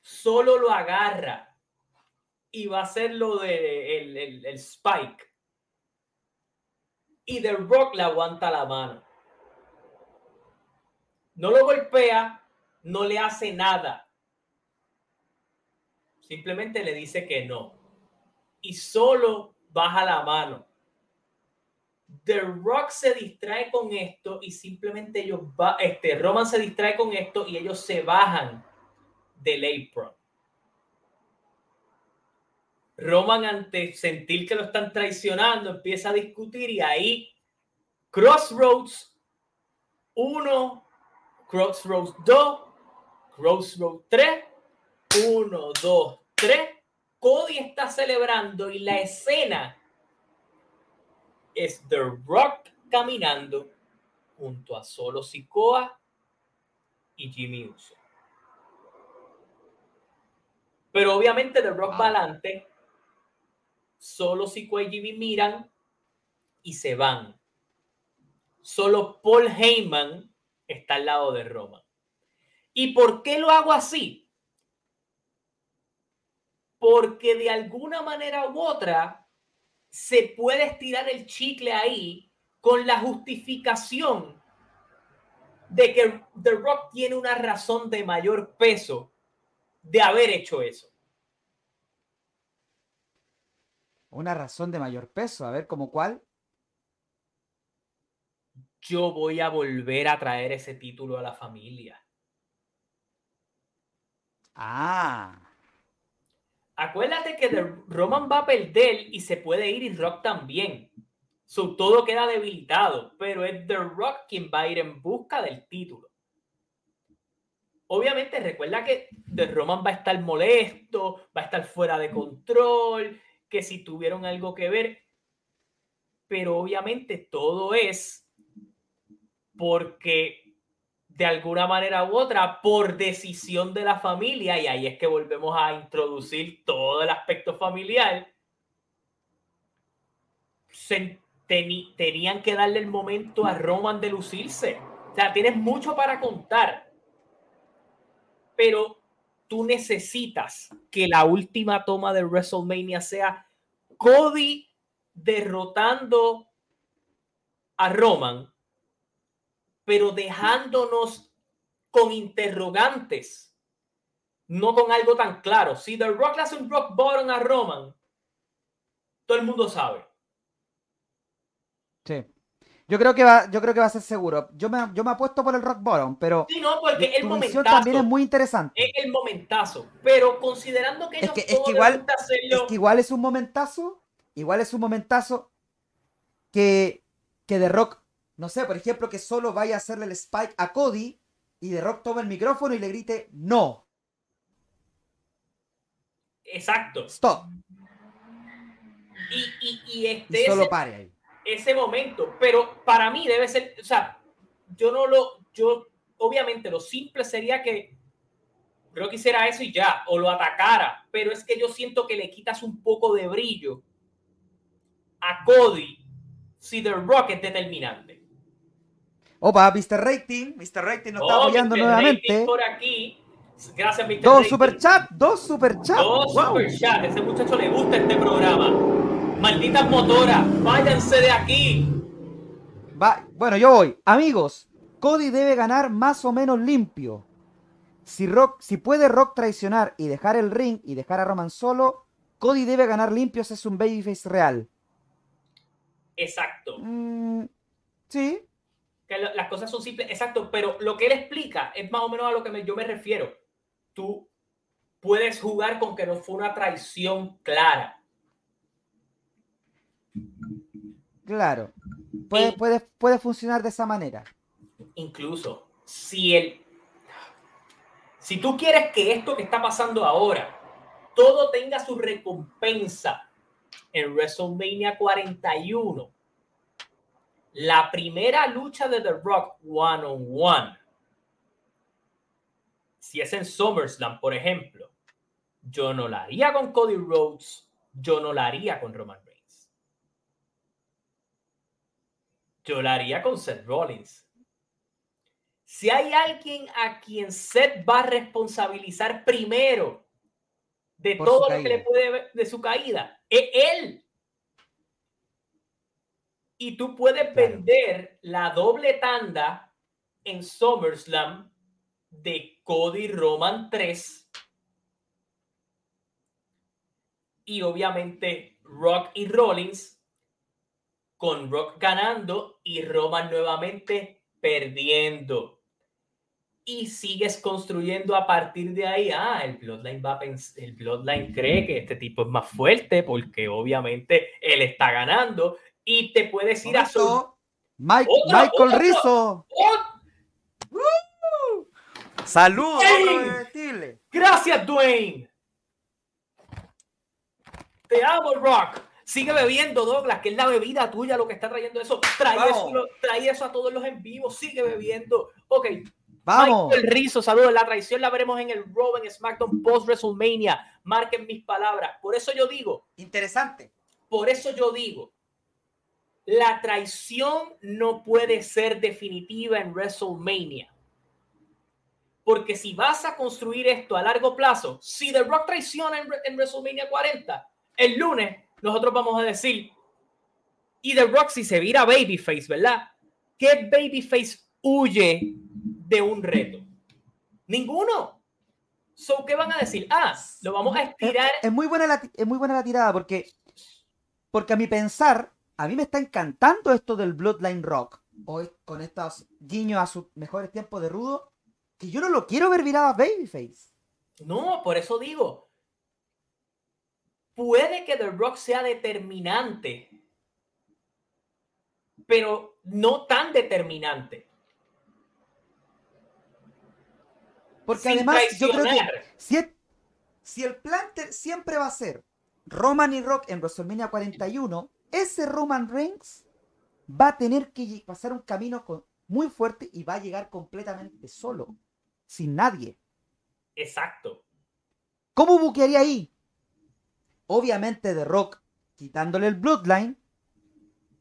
Solo lo agarra y va a hacer lo de el, el Spike. Y The Rock le aguanta la mano. No lo golpea, no le hace nada. Simplemente le dice que no. Y solo baja la mano. The Rock se distrae con esto y simplemente ellos va, este Roman se distrae con esto y ellos se bajan del apron. Roman ante sentir que lo están traicionando empieza a discutir y ahí Crossroads 1, Crossroads 2, Crossroads 3, 1, 2, 3. Cody está celebrando y la escena es The Rock caminando junto a Solo Sikoa y Jimmy Uso. Pero obviamente The Rock va adelante, Solo Sikoa y Jimmy miran y se van. Solo Paul Heyman está al lado de Roma. ¿Y por qué lo hago así? Porque de alguna manera u otra se puede estirar el chicle ahí con la justificación de que The Rock tiene una razón de mayor peso de haber hecho eso. Una razón de mayor peso, a ver, ¿como cuál? Yo voy a volver a traer ese título a la familia. Ah. Acuérdate que Roman va a perder y se puede ir y Rock también. Su todo queda debilitado, pero es The Rock quien va a ir en busca del título. Obviamente, recuerda que The Roman va a estar molesto, va a estar fuera de control, que si tuvieron algo que ver, pero obviamente todo es porque de alguna manera u otra por decisión de la familia, y ahí es que volvemos a introducir todo el aspecto familiar, tenían que darle el momento a Roman de lucirse. O sea, tienes mucho para contar, pero tú necesitas que la última toma de WrestleMania sea Cody derrotando a Roman pero dejándonos con interrogantes, no con algo tan claro. Si The Rock le hace un rock bottom a Roman, todo el mundo sabe. Sí. Yo creo que va, yo creo que va a ser seguro. Yo me, yo me apuesto por el rock bottom, pero sí, no, porque el momentazo también es muy interesante. Es el momentazo, pero considerando que es que, es que igual, es que igual es un momentazo, igual es un momentazo que que The Rock no sé, por ejemplo, que solo vaya a hacerle el spike a Cody y The Rock tome el micrófono y le grite no. Exacto. Stop. Y, y, este solo pare ahí. Ese momento, pero para mí debe ser, o sea, yo no lo, yo, obviamente lo simple sería que Rock hiciera eso y ya, o lo atacara, pero es que yo siento que le quitas un poco de brillo a Cody si The Rock es determinante. Opa, Mr. Rating, Mr. Rating nos está oh, apoyando nuevamente. por aquí. Gracias, Mr. Dos super chat, dos super chat. Dos super chat. Ese muchacho le gusta este programa. Malditas motoras, váyanse de aquí. Va, bueno, yo voy. Amigos, Cody debe ganar más o menos limpio. Si, Rock, si puede Rock traicionar y dejar el ring y dejar a Roman solo, Cody debe ganar limpio si es un babyface real. Exacto. Mm, sí, que las cosas son simples, exacto, pero lo que él explica es más o menos a lo que yo me refiero. Tú puedes jugar con que no fue una traición clara. Claro. puede, puede, puede funcionar de esa manera. Incluso, si el. Si tú quieres que esto que está pasando ahora, todo tenga su recompensa en WrestleMania 41, la primera lucha de The Rock one on one, si es en SummerSlam, por ejemplo, yo no la haría con Cody Rhodes, yo no la haría con Roman Reigns. Yo la haría con Seth Rollins. Si hay alguien a quien Seth va a responsabilizar primero de todo lo que le puede de su caída, es él. Y tú puedes vender la doble tanda en SummerSlam de Cody Roman 3 y obviamente Rock y Rollins con Rock ganando y Roman nuevamente perdiendo. Y sigues construyendo a partir de ahí. Ah, el Bloodline va a el Bloodline cree que este tipo es más fuerte porque obviamente él está ganando y te puedes ir a su Michael Rizzo. Saludos. Gracias, Dwayne. Te amo, Rock. Sigue bebiendo, Douglas, que es la bebida tuya lo que está trayendo eso. Trae, eso, a todos los en vivo. Sigue bebiendo. Ok. Vamos. El rizo, saludos. La traición la veremos en el Raw, en SmackDown post WrestleMania. Marquen mis palabras. Por eso yo digo. Interesante. Por eso yo digo. La traición no puede ser definitiva en WrestleMania. Porque si vas a construir esto a largo plazo, si The Rock traiciona en, WrestleMania 40, el lunes nosotros vamos a decir, y The Rock si se vira Babyface, ¿verdad? ¿Qué Babyface huye de un reto? Ninguno. So, ¿qué van a decir? Ah, lo vamos a estirar. Es, muy, buena la, es muy buena la tirada porque, porque a mi pensar, a mí me está encantando esto del Bloodline Rock. Hoy con estos guiños a sus mejores tiempos de rudo que yo no lo quiero ver virado a Babyface. No, por eso digo. Puede que The Rock sea determinante, pero no tan determinante. Porque además, yo creo que si, si el plan siempre va a ser Roman y Rock en WrestleMania 41, ese Roman Reigns va a tener que pasar un camino muy fuerte y va a llegar completamente solo sin nadie. Exacto. ¿Cómo buquearía ahí? Obviamente de Rock quitándole el Bloodline.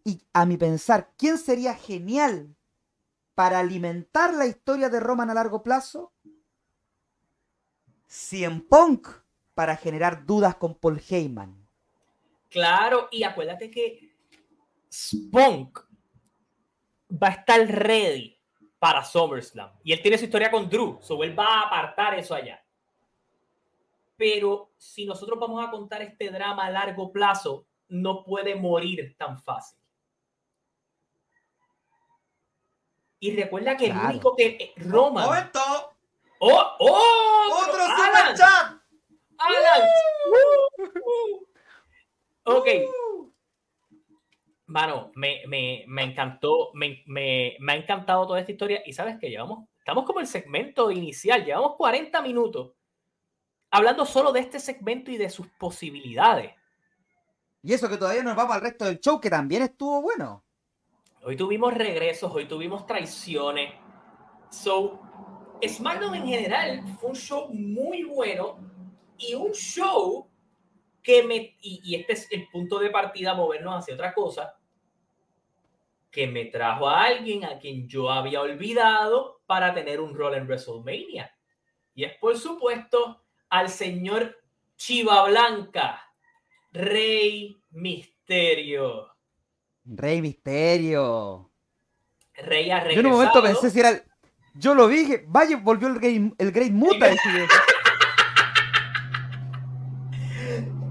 Y a mi pensar, ¿quién sería genial para alimentar la historia de Roman a largo plazo? Cien Punk para generar dudas con Paul Heyman. Claro, y acuérdate que Spunk va a estar ready para SummerSlam. Y él tiene su historia con Drew, so él va a apartar eso allá. Pero si nosotros vamos a contar este drama a largo plazo, no puede morir tan fácil. Y recuerda que el único que eh, Roma. ¡Momento! ¡Oh! ¡Oh! ¡Otro Alan, chat! ¡Alan! Uh, uh, uh. Ok. Mano, me, me, me encantó, me, me, me, ha encantado toda esta historia. Y sabes que llevamos, estamos como el segmento inicial, llevamos 40 minutos hablando solo de este segmento y de sus posibilidades. Y eso que todavía nos vamos al resto del show, que también estuvo bueno. Hoy tuvimos regresos, hoy tuvimos traiciones. So, SmackDown en general fue un show muy bueno y un show que me, y, este es el punto de partida, movernos hacia otra cosa, que me trajo a alguien a quien yo había olvidado para tener un rol en WrestleMania. Y es por supuesto al señor Chiva Blanca, Rey Misterio. Rey Misterio. Rey ha Yo en un momento pensé si era el... Yo lo vi, vaya, volvió el, Great, el Great Muta.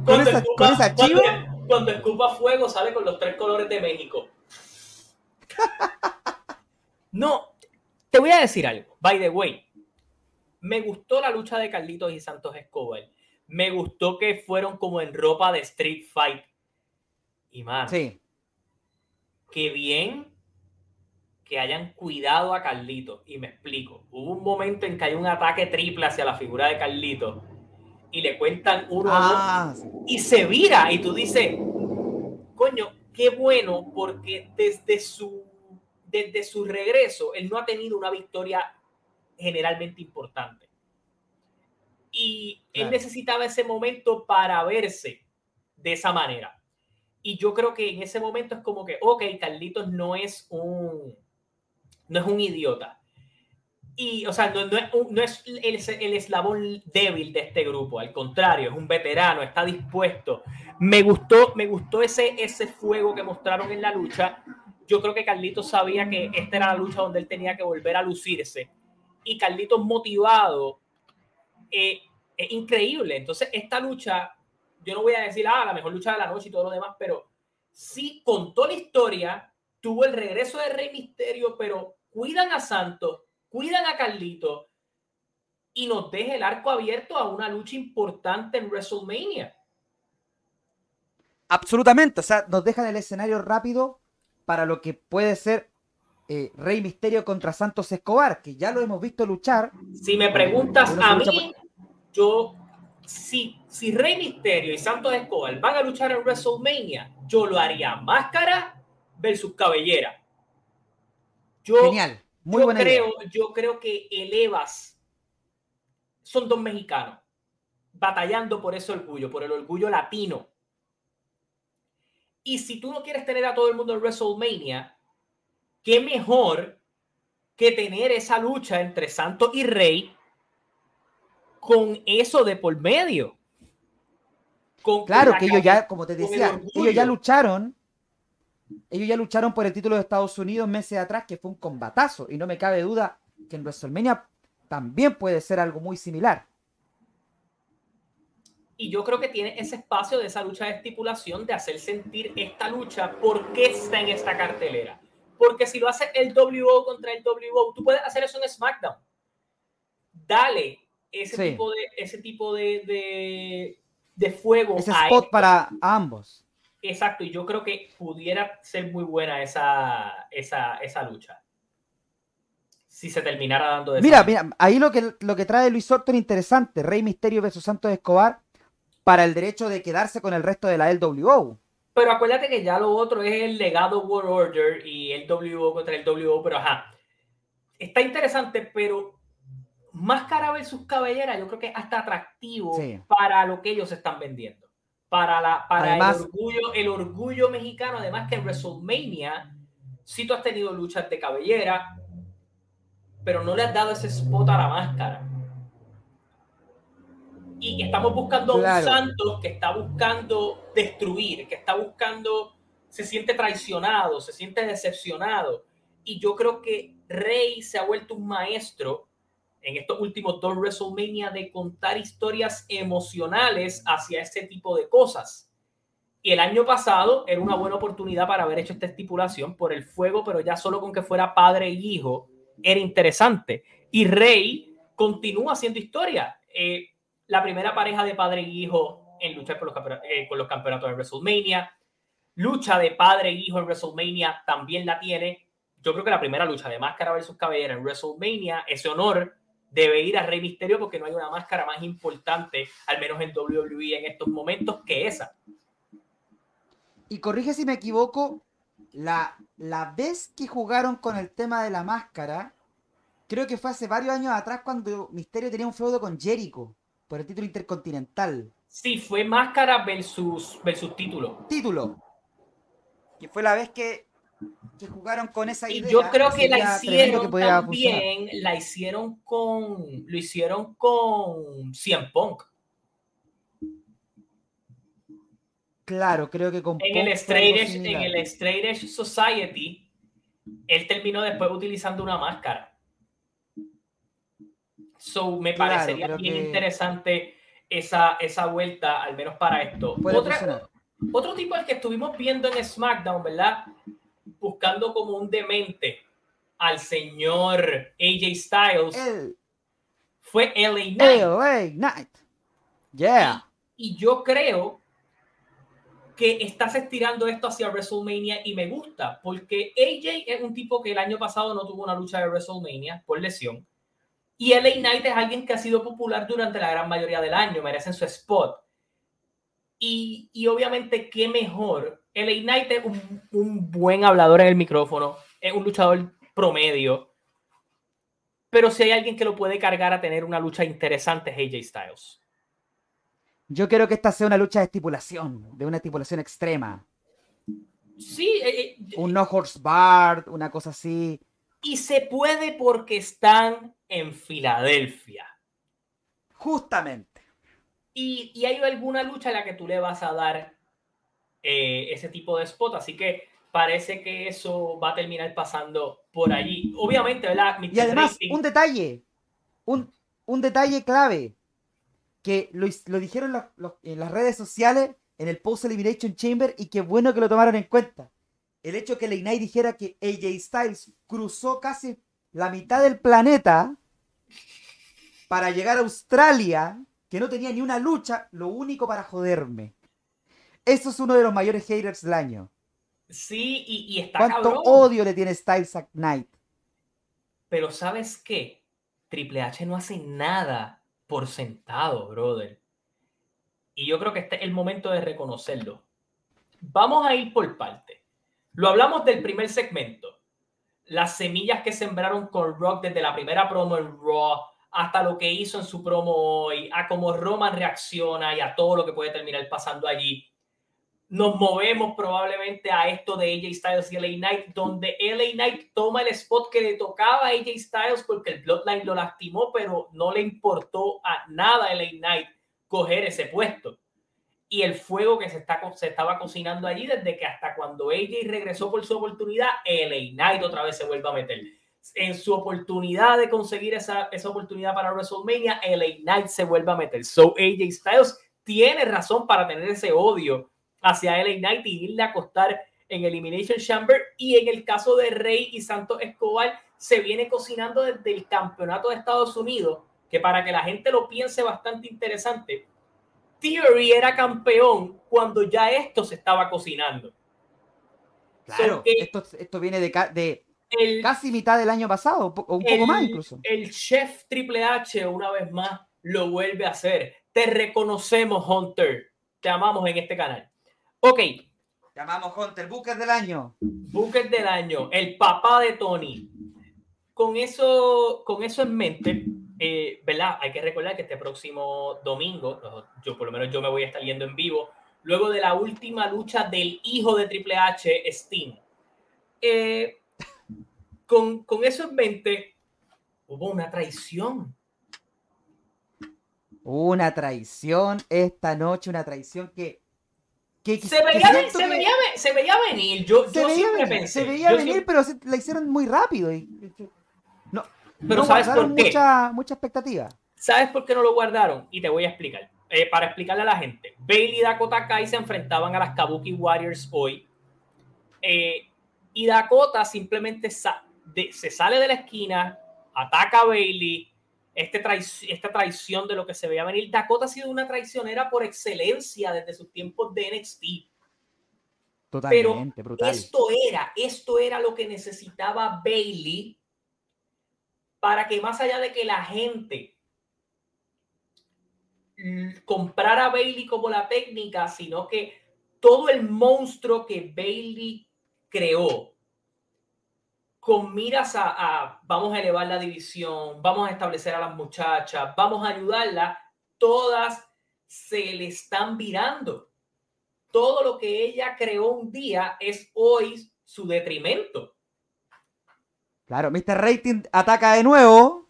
con, esa, Cuando, escupa fuego sale con los tres colores de México. No, te voy a decir algo. By the way, me gustó la lucha de Carlitos y Santos Escobar. Me gustó que fueron como en ropa de Street Fight. Y más. Sí. que bien que hayan cuidado a Carlito. Y me explico. Hubo un momento en que hay un ataque triple hacia la figura de Carlito y le cuentan uno Ah, y se vira y tú dices, coño, qué bueno porque desde su, desde su regreso él no ha tenido una victoria generalmente importante. Y él Claro. necesitaba ese momento para verse de esa manera. Y yo creo que en ese momento es como que, ok, Carlitos no es un, no es un idiota. Y, o sea, no, no es, no es el, el eslabón débil de este grupo, al contrario, es un veterano, está dispuesto. Me gustó, me gustó ese, ese fuego que mostraron en la lucha. Yo creo que Carlitos sabía que esta era la lucha donde él tenía que volver a lucirse. Y Carlitos motivado, eh, es increíble. Entonces, esta lucha, yo no voy a decir, ah, la mejor lucha de la noche y todo lo demás, pero sí contó la historia, tuvo el regreso de Rey Misterio, pero cuidan a Santos, cuidan a Carlito y nos deja el arco abierto a una lucha importante en WrestleMania. absolutamente. O sea, nos dejan el escenario rápido para lo que puede ser eh, Rey Misterio contra Santos Escobar, que ya lo hemos visto luchar. Si me preguntas a mí, yo, si, si Rey Misterio y Santos Escobar van a luchar en WrestleMania, yo lo haría máscara versus cabellera. Yo, Genial. Muy yo buena idea. creo, yo creo que elevas. Son dos mexicanos batallando por ese orgullo, por el orgullo latino. Y si tú no quieres tener a todo el mundo en WrestleMania, qué mejor que tener esa lucha entre Santos y Rey con eso de por medio. Con- Claro la que ellos ya, como te el decía, ellos ya lucharon. Ellos ya lucharon por el título de Estados Unidos meses atrás, que fue un combatazo. Y no me cabe duda que en WrestleMania también puede ser algo muy similar. Y yo creo que tiene ese espacio de esa lucha de estipulación de hacer sentir esta lucha por qué está en esta cartelera. Porque si lo hace el WO contra el WO, tú puedes hacer eso en SmackDown. Dale ese Sí. tipo de ese tipo de, de, de fuego Ese a spot él. para ambos. Exacto, y yo creo que pudiera ser muy buena esa, esa, esa lucha. Si se terminara dando de Mira, mira, ahí lo que, lo que trae Luis Orton interesante, Rey Misterio versus Santos Escobar, para el derecho de quedarse con el resto de la LWO. Pero acuérdate que ya lo otro es el legado World Order y el WO contra el WO, pero ajá. Está interesante, pero máscara versus cabellera, yo creo que es hasta atractivo Sí. para lo que ellos están vendiendo. Para, la, para Además- el, orgullo, el orgullo mexicano, además que en WrestleMania, si tú has tenido luchas de cabellera, pero no le has dado ese spot a la máscara. Y estamos buscando a un Claro. Santos que está buscando destruir, que está buscando, se siente traicionado, se siente decepcionado. Y yo creo que Rey se ha vuelto un maestro en estos últimos dos WrestleMania de contar historias emocionales hacia ese tipo de cosas. Y el año pasado era una buena oportunidad para haber hecho esta estipulación por el fuego, pero ya solo con que fuera padre y hijo era interesante. Y Rey continúa haciendo historia. Eh, la primera pareja de padre y hijo en luchar por eh, con los campeonatos de WrestleMania. Lucha de padre e hijo en WrestleMania también la tiene. Yo creo que la primera lucha de máscara versus cabellera en WrestleMania, ese honor debe ir a Rey Misterio porque no hay una máscara más importante, al menos en WWE en estos momentos, que esa. Y corrige si me equivoco, la, la vez que jugaron con el tema de la máscara, creo que fue hace varios años atrás cuando Misterio tenía un feudo con Jericho por el título intercontinental. Sí, fue máscara versus, versus título. Título. Que fue la vez que, que jugaron con esa Y idea. yo creo que la hicieron que pudiera funcionar. también, la hicieron con, lo hicieron con CM Punk. Claro, creo que con En el, Punk Straight Edge, en el Straight Edge Society, él terminó después utilizando una máscara. So, me Claro, parecería bien que- interesante esa, esa vuelta, al menos para esto. Otra- otro tipo al que estuvimos viendo en SmackDown, ¿verdad? Buscando como un demente al señor AJ Styles, El fue LA Knight. LA Knight. Yeah. Y yo creo que estás estirando esto hacia WrestleMania y me gusta, porque AJ es un tipo que el año pasado no tuvo una lucha de WrestleMania por lesión. Y LA Knight es alguien que ha sido popular durante la gran mayoría del año, merecen su spot. Y, y obviamente, qué mejor. LA Knight es un, un buen hablador en el micrófono, es un luchador promedio. Pero si hay alguien que lo puede cargar a tener una lucha interesante es AJ Styles. Yo quiero que esta sea una lucha de estipulación, de una estipulación extrema. Sí. Eh, eh, un no horse bar, una cosa así. Y se puede porque están en Filadelfia. Justamente. Y, y, hay alguna lucha en la que tú le vas a dar eh, ese tipo de spot, así que parece que eso va a terminar pasando por allí. Obviamente, ¿verdad? y además, un detalle, un, un detalle clave que lo, lo dijeron en las redes sociales, en el Post Elimination Chamber, y qué bueno que lo tomaron en cuenta. El hecho que Leinay dijera que AJ Styles cruzó casi la mitad del planeta para llegar a Australia, que no tenía ni una lucha, lo único para joderme. Eso es uno de los mayores haters del año. Sí, y, y está ¿Cuánto odio le tiene Styles a Knight? Pero ¿sabes qué? Triple H no hace nada por sentado, brother. Y yo creo que este es el momento de reconocerlo. Vamos a ir por parte. Lo hablamos del primer segmento. Las semillas que sembraron con Rock desde la primera promo en Raw hasta lo que hizo en su promo hoy, a cómo Roman reacciona y a todo lo que puede terminar pasando allí. Nos movemos probablemente a esto de AJ Styles y LA Knight, donde LA Knight toma el spot que le tocaba a AJ Styles porque el Bloodline lo lastimó, pero no le importó a nada a LA Knight coger ese puesto. Y el fuego que se, está, se estaba cocinando allí desde que hasta cuando AJ regresó por su oportunidad, LA Knight otra vez se vuelve a meter. En su oportunidad de conseguir esa, esa oportunidad para WrestleMania, LA Knight se vuelve a meter. So AJ Styles tiene razón para tener ese odio hacia LA Knight y irle a acostar en Elimination Chamber. Y en el caso de Rey y Santos Escobar, se viene cocinando desde el campeonato de Estados Unidos, que para que la gente lo piense bastante interesante, Theory era campeón cuando ya esto se estaba cocinando. Claro, esto, esto, viene de, de casi mitad del año pasado, o un poco más incluso. El chef Triple H, una vez más, lo vuelve a hacer. Te reconocemos, Hunter. Te amamos en este canal. Ok. Llamamos Hunter, Booker del año. Booker del año, el papá de Tony. Con eso, con eso en mente, eh, ¿verdad? Hay que recordar que este próximo domingo, yo por lo menos yo me voy a estar yendo en vivo, luego de la última lucha del hijo de Triple H, Sting. Eh, con, con eso en mente, hubo una traición. Una traición esta noche, una traición que se, veía, venir. Yo, se veía venir, Se veía venir, pero la hicieron muy rápido. Y, no, pero ¿sabes por qué? Mucha, mucha expectativa. ¿Sabes por qué no lo guardaron? Y te voy a explicar. Eh, para explicarle a la gente. Bailey y Dakota Kai se enfrentaban a las Kabuki Warriors hoy. Eh, y Dakota simplemente se sale de la esquina, ataca a Bailey, este esta traición de lo que se veía venir. Dakota ha sido una traicionera por excelencia desde sus tiempos de NXT. Totalmente, Pero brutal. Esto era, esto era lo que necesitaba Bailey para que más allá de que la gente comprara a Bailey como la técnica, sino que todo el monstruo que Bailey creó con miras a, vamos a elevar la división, vamos a establecer a las muchachas, vamos a ayudarla, todas se le están virando. Todo lo que ella creó un día es hoy su detrimento. Claro, Mr. Rating ataca de nuevo.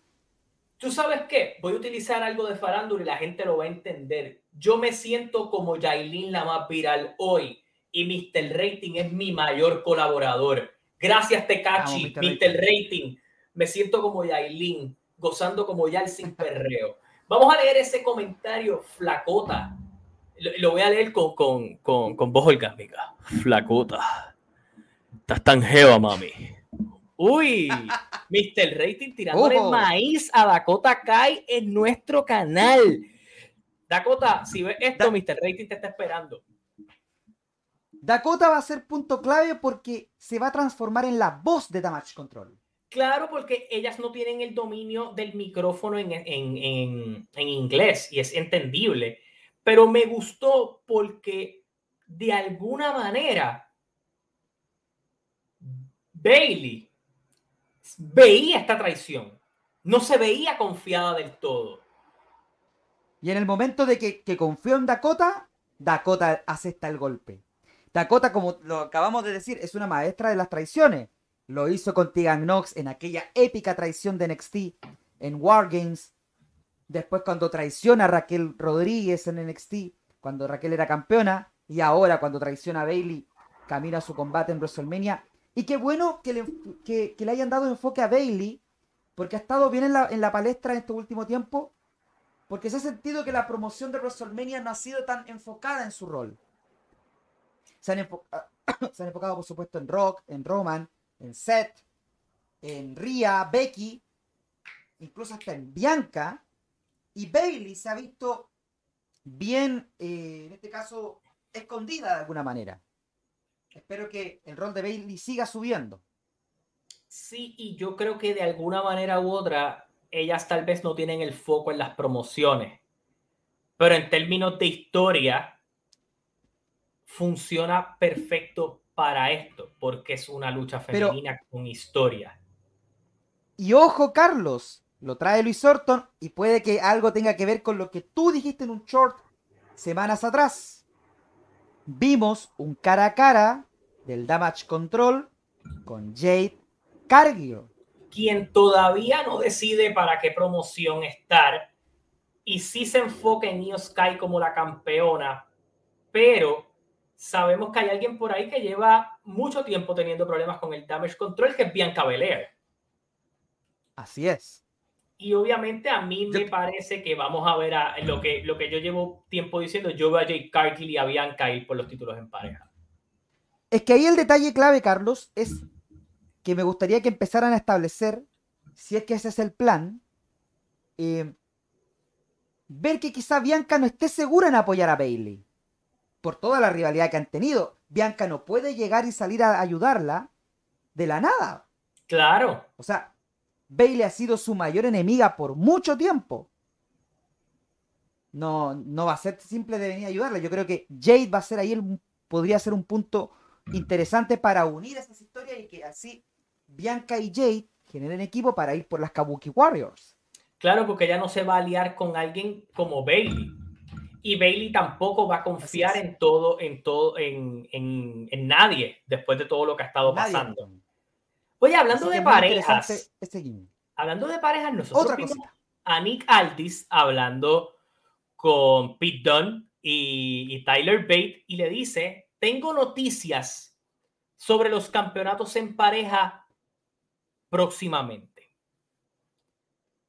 ¿Tú sabes qué? Voy a utilizar algo de farándula y la gente lo va a entender. Yo me siento como Yailin la más viral hoy y Mr. Rating es mi mayor colaborador. Gracias, Tecachi, viste el rating. Me siento como Yailin, gozando como ya el sin perreo. Vamos a leer ese comentario, flacota. Lo, voy a leer con, con, con, con voz orgánica. Flacota. Estás tan jeva, mami. Uy, Mr. Rating tirándole maíz a Dakota Kai en nuestro canal. Dakota, si ves esto, Mr. Rating te está esperando. Dakota va a ser punto clave porque se va a transformar en la voz de Damage Control. Claro, porque ellas no tienen el dominio del micrófono en, en, en, inglés y es entendible. Pero me gustó porque de alguna manera Bailey veía esta traición. No se veía confiada del todo. Y en el momento de que, confió en Dakota, Dakota acepta el golpe. Dakota, como lo acabamos de decir, es una maestra de las traiciones. Lo hizo con Tegan Knox en aquella épica traición de NXT en War Games. Después cuando traiciona a Raquel Rodríguez en NXT, cuando Raquel era campeona. Y ahora cuando traiciona a Bailey, camina a su combate en WrestleMania. Y qué bueno que le, que, le hayan dado enfoque a Bailey, porque ha estado bien en la, palestra en este último tiempo. Porque se ha sentido que la promoción de WrestleMania no ha sido tan enfocada en su rol. Se han, enfocado, por supuesto, en Rock, en Roman, en Seth, en Rhea, Becky, incluso hasta en Bianca. Y Bailey se ha visto bien, eh, en este caso, escondida de alguna manera. Espero que el rol de Bailey siga subiendo. Sí, y yo creo que de alguna manera u otra, ellas tal vez no tienen el foco en las promociones. Pero en términos de historia, funciona perfecto para esto, porque es una lucha femenina con historia. Y ojo, Carlos, lo trae Luis Orton y puede que algo tenga que ver con lo que tú dijiste en un short semanas atrás. Vimos un cara a cara del Damage Control con Jade Cargill. Quien todavía no decide para qué promoción estar y sí se enfoca en Io Sky como la campeona, pero sabemos que hay alguien por ahí que lleva mucho tiempo teniendo problemas con el damage control, que es Bianca Belair. Así es. Y obviamente a mí me parece que vamos a ver a lo que, lo que yo llevo tiempo diciendo, yo veo a Jake Cargill y a Bianca ir por los títulos en pareja. Es que ahí el detalle clave, Carlos, es que me gustaría que empezaran a establecer, si es que ese es el plan, eh, ver que quizá Bianca no esté segura en apoyar a Bailey por toda la rivalidad que han tenido. Bianca no puede llegar y salir a ayudarla de la nada. Claro. O sea, Bailey ha sido su mayor enemiga por mucho tiempo. No, no va a ser simple de venir a ayudarla. Yo creo que Jade va a ser ahí, el, podría ser un punto interesante para unir esas historias y que así Bianca y Jade generen equipo para ir por las Kabuki Warriors. Claro, porque ya no se va a aliar con alguien como Bailey. Y Bailey tampoco va a confiar en todo, en todo, en, en, en, nadie después de todo lo que ha estado pasando. Oye, hablando de parejas, hablando de parejas, nosotros Otra vimos a Nick Aldis hablando con Pete Dunne y, y Tyler Bate y le dice: Tengo noticias sobre los campeonatos en pareja próximamente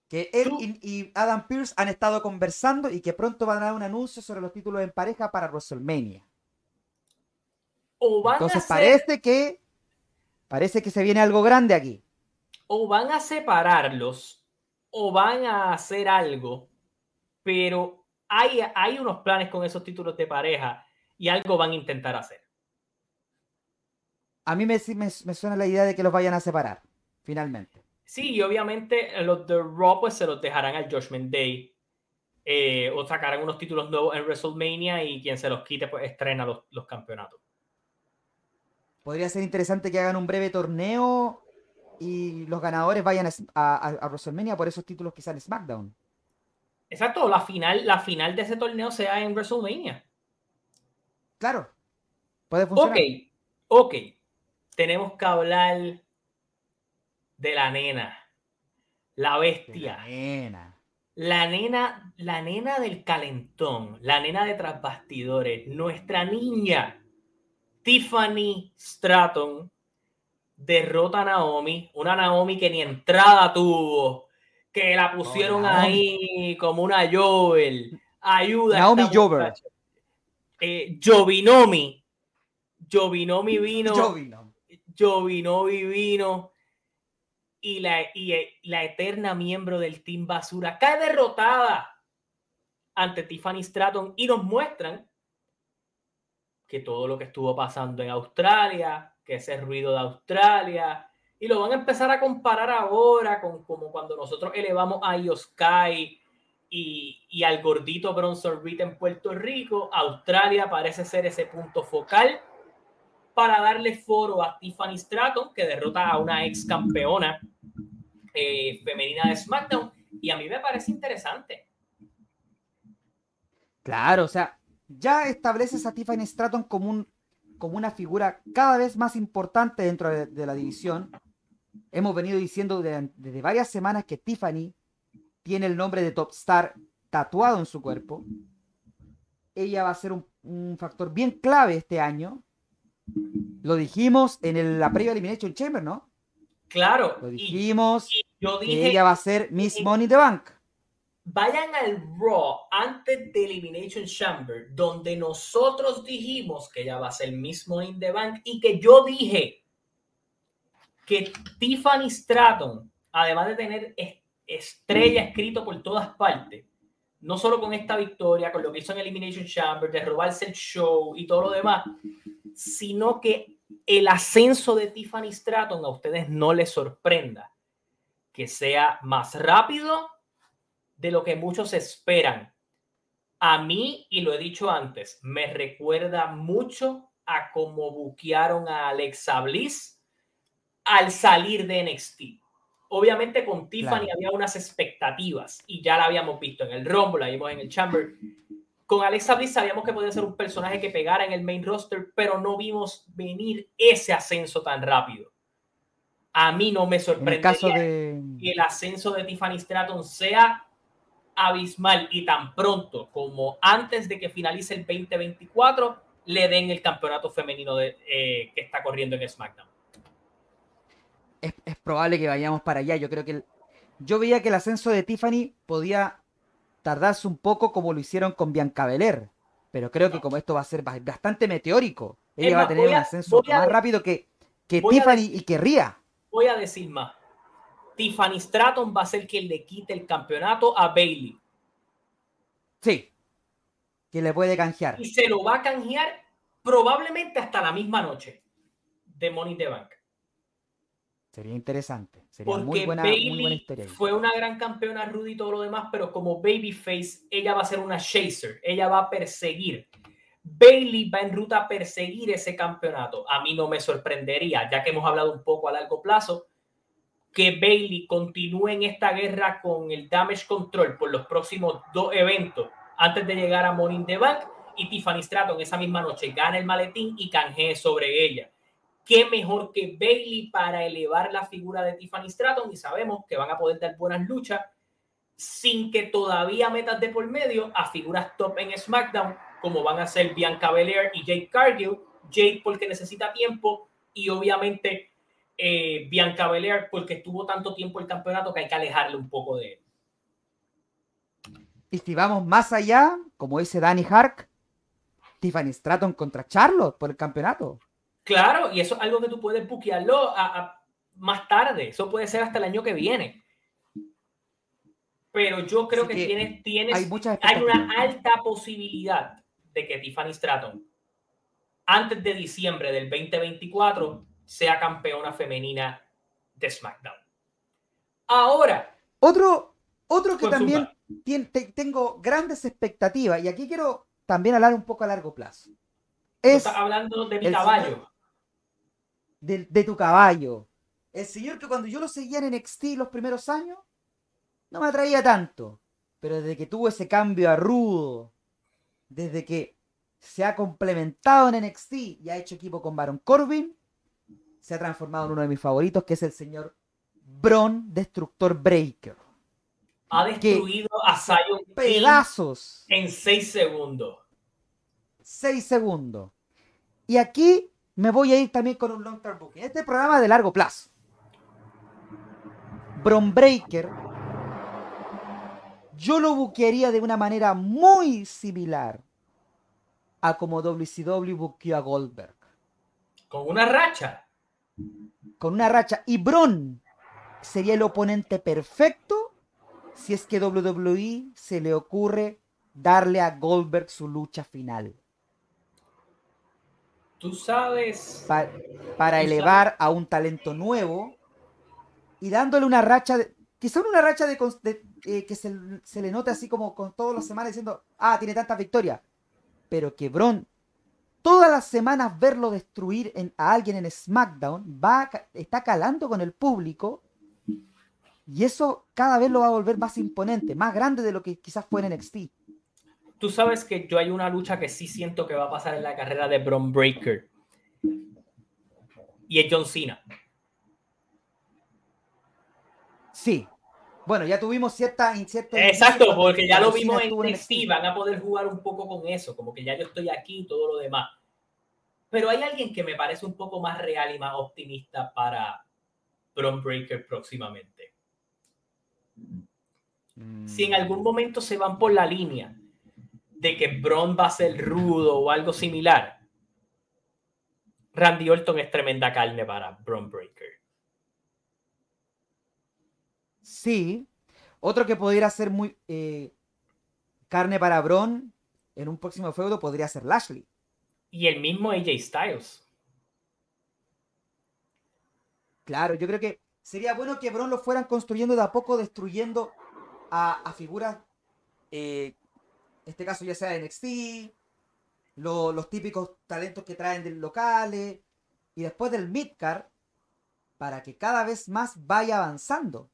que él y, Adam Pierce han estado conversando y que pronto van a dar un anuncio sobre los títulos en pareja para WrestleMania. Entonces parece que parece que se viene algo grande aquí. O van a separarlos o van a hacer algo, pero hay, hay unos planes con esos títulos de pareja y algo van a intentar hacer. A mí me, me suena la idea de que los vayan a separar, finalmente. Sí, y obviamente los de Raw pues se los dejarán al Judgment Day eh, o sacarán unos títulos nuevos en WrestleMania y quien se los quite pues estrena los, los campeonatos. Podría ser interesante que hagan un breve torneo y los ganadores vayan a, a, WrestleMania por esos títulos quizás en SmackDown. Exacto, la final, la final de ese torneo sea en WrestleMania. Claro, puede funcionar. Ok, ok. Tenemos que hablar de la nena, la bestia. La nena. La nena, la nena del calentón, la nena de tras bastidores, nuestra niña, Tiffany Stratton, derrota a Naomi, una Naomi que ni entrada tuvo, que la pusieron ahí como una Jovel. Ayuda. Naomi Jover. Eh, Jovinomi. Jovinomi vino. Jovinomi vino y la, y eh, la eterna miembro del Team Basura cae derrotada ante Tiffany Stratton y nos muestran que todo lo que estuvo pasando en Australia, que ese ruido de Australia, y lo van a empezar a comparar ahora con como cuando nosotros elevamos a Ioskai y, al gordito Bronson Reed en Puerto Rico, Australia parece ser ese punto focal para darle foro a Tiffany Stratton, que derrota a una ex campeona eh, femenina de SmackDown, y a mí me parece interesante. Claro, o sea, ya estableces a Tiffany Stratton como, un, como una figura cada vez más importante dentro de, la división. Hemos venido diciendo desde varias semanas que Tiffany tiene el nombre de Top Star tatuado en su cuerpo. Ella va a ser un factor bien clave este año lo dijimos en la previa Elimination Chamber, ¿no? Claro. Lo dijimos yo dije, que ella va a ser Miss Money the Bank. Vayan al Raw antes de Elimination Chamber, donde nosotros dijimos que ella va a ser Miss Money in the Bank y que yo dije que Tiffany Stratton, además de tener estrella escrito por todas partes, no solo con esta victoria, con lo que hizo en Elimination Chamber, de robarse el show y todo lo demás, sino que el ascenso de Tiffany Stratton a ustedes no les sorprenda, que sea más rápido de lo que muchos esperan. A mí, y lo he dicho antes, me recuerda mucho a cómo buquearon a Alexa Bliss al salir de NXT. Obviamente con Tiffany había unas expectativas y ya la habíamos visto en el Rumble, la vimos en el Chamber, con Alexa Bliss sabíamos que podía ser un personaje que pegara en el main roster, pero no vimos venir ese ascenso tan rápido. A mí no me sorprende que el ascenso de Tiffany Stratton sea abismal y tan pronto como antes de que finalice el 2024 le den el campeonato femenino de, eh, que está corriendo en SmackDown. Es, es, probable que vayamos para allá. Yo creo que yo veía que el ascenso de Tiffany podía tardarse un poco como lo hicieron con Bianca Belair. Pero creo que como esto va a ser bastante meteórico, ella va a tener un ascenso más rápido que, que Tiffany y que Ria. Voy a decir más. Tiffany Stratton va a ser quien le quite el campeonato a Bailey. Sí. Que le puede canjear. Y se lo va a canjear probablemente hasta la misma noche de Money the Bank. Sería interesante. Sería muy buena, muy buena historia. Fue una gran campeona Rudy y todo lo demás, pero como Babyface, ella va a ser una chaser. Ella va a perseguir. Bailey va en ruta a perseguir ese campeonato. A mí no me sorprendería, ya que hemos hablado un poco a largo plazo, que Bailey continúe en esta guerra con el Damage Control por los próximos dos eventos antes de llegar a Morning the Bank y Tiffany Stratton esa misma noche gana el maletín y canjee sobre ella qué mejor que Bailey para elevar la figura de Tiffany Stratton y sabemos que van a poder dar buenas luchas sin que todavía metas de por medio a figuras top en SmackDown como van a ser Bianca Belair y Jake Cargill. Jake porque necesita tiempo y obviamente eh, Bianca Belair porque estuvo tanto tiempo el campeonato que hay que alejarle un poco de él. Y si vamos más allá, como dice Danny Hark, Tiffany Stratton contra Charlotte por el campeonato. Claro, y eso es algo que tú puedes buquearlo a, más tarde. Eso puede ser hasta el año que viene. Pero yo creo que, tienes, tienes hay, una alta posibilidad de que Tiffany Stratton, antes de diciembre del 2024, sea campeona femenina de SmackDown. Ahora. Otro, otro que también tengo grandes expectativas, y aquí quiero también hablar un poco a largo plazo. Es hablando de mi caballo de, tu caballo. El señor que cuando yo lo seguía en NXT los primeros años, no me atraía tanto. Pero desde que tuvo ese cambio a rudo, desde que se ha complementado en NXT y ha hecho equipo con Baron Corbin, se ha transformado en uno de mis favoritos, que es el señor Bron Destructor Breaker. Ha destruido a Zion pedazos en 6 segundos. 6 segundos. Y aquí me voy a ir también con un long term booking. Este programa de largo plazo. Bron Breaker, yo lo buquearía de una manera muy similar a como WCW buqueó a Goldberg. Con una racha. Con una racha. Y Bron sería el oponente perfecto si es que WWE se le ocurre darle a Goldberg su lucha final. Tú sabes. para elevar a un talento nuevo y dándole una racha de. Quizá una racha de, eh, que se, se, le note así como con todas las semanas diciendo, ah, tiene tantas victorias. Pero que Bron, todas las semanas verlo destruir en, a alguien en SmackDown, va, está calando con el público. Y eso cada vez lo va a volver más imponente, más grande de lo que quizás fue en NXT tú sabes que yo hay una lucha que sí siento que va a pasar en la carrera de Bron Breaker. Y es John Cena. Sí. Bueno, ya tuvimos cierta... Exacto, porque ya lo vimos en NXT. Van a poder jugar un poco con eso. Como que ya yo estoy aquí y todo lo demás. Pero hay alguien que me parece un poco más real y más optimista para Bron Breaker próximamente. Si en algún momento se van por la línea de que Braun va a ser rudo o algo similar, Randy Orton es tremenda carne para Braun Breaker. Sí. Otro que pudiera ser muy eh, carne para Braun en un próximo feudo podría ser Lashley. Y el mismo AJ Styles. Claro, yo creo que sería bueno que Braun lo fueran construyendo de a poco, destruyendo a, figuras eh, este caso ya sea NXT, los típicos talentos que traen del locales, y después del midcard, para que cada vez más vaya avanzando.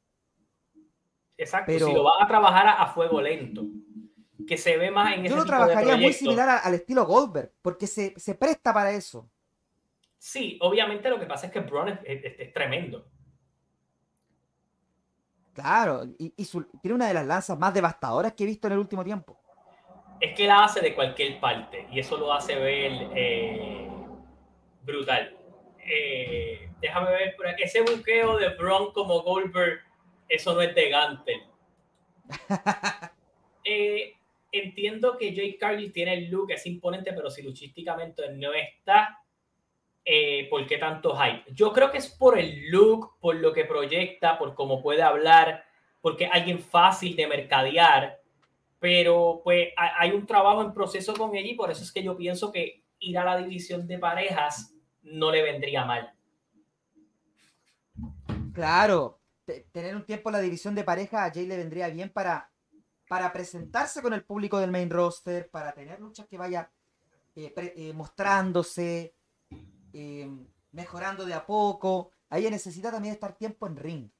Exacto, Pero, si lo van a trabajar a, fuego lento, que se ve más en Yo lo trabajaría muy similar al estilo Goldberg, porque se, presta para eso. Sí, obviamente lo que pasa es que Braun es, tremendo. Claro, y, tiene una de las lanzas más devastadoras que he visto en el último tiempo es que la hace de cualquier parte y eso lo hace ver eh, brutal. Eh, déjame ver por aquí. Ese buqueo de Braun como Goldberg, eso no es de Gantel. Eh, entiendo que Jake Carly tiene el look, es imponente, pero si luchísticamente no está, ¿por qué tanto hype? Yo creo que es por el look, por lo que proyecta, por cómo puede hablar, porque es alguien fácil de mercadear pero pues hay un trabajo en proceso con ella y por eso es que yo pienso que ir a la división de parejas no le vendría mal. Claro, tener un tiempo en la división de pareja a Jay le vendría bien para, para presentarse con el público del main roster, para tener luchas que vaya eh, eh, mostrándose, eh, mejorando de a poco. Ahí necesita también estar tiempo en ring.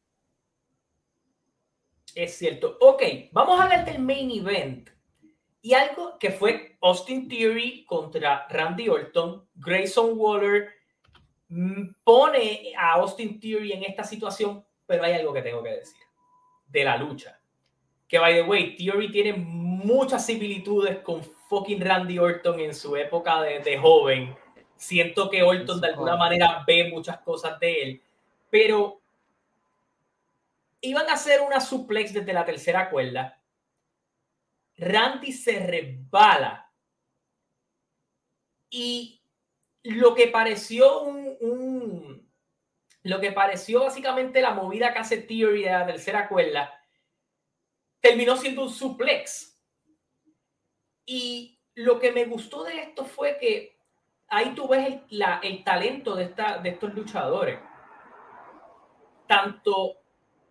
Es cierto. Ok, vamos a hablar del main event. Y algo que fue Austin Theory contra Randy Orton. Grayson Waller mm, pone a Austin Theory en esta situación, pero hay algo que tengo que decir de la lucha. Que, by the way, Theory tiene muchas similitudes con fucking Randy Orton en su época de, de joven. Siento que Orton de alguna manera ve muchas cosas de él. Pero iban a hacer una suplex desde la tercera cuerda. Randy se resbala y lo que pareció un, lo que pareció básicamente la movida que hace Theory de la tercera cuerda terminó siendo un suplex. Y lo que me gustó de esto fue que ahí tú ves el, el talento de, esta, de estos luchadores. Tanto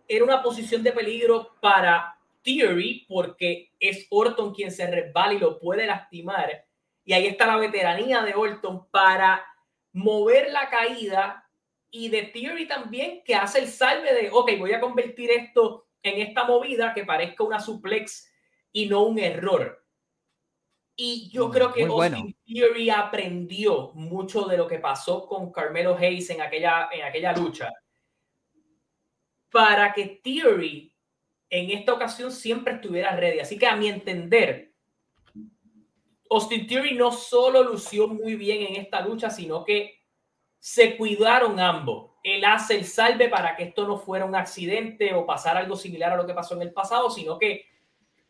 era una posición de peligro para Theory porque es Orton quien se resbala y lo puede lastimar. Y ahí está la veteranía de Orton para mover la caída y de Theory también que hace el salve de, ok, voy a convertir esto en esta movida que parezca una suplex y no un error. Y yo mm, creo que Austin Theory aprendió mucho de lo que pasó con Carmelo Hayes en aquella, en aquella lucha para que Theory en esta ocasión siempre estuviera ready. Así que a mi entender, Austin Theory no solo lució muy bien en esta lucha, sino que se cuidaron ambos. Él hace el salve para que esto no fuera un accidente o pasar algo similar a lo que pasó en el pasado, sino que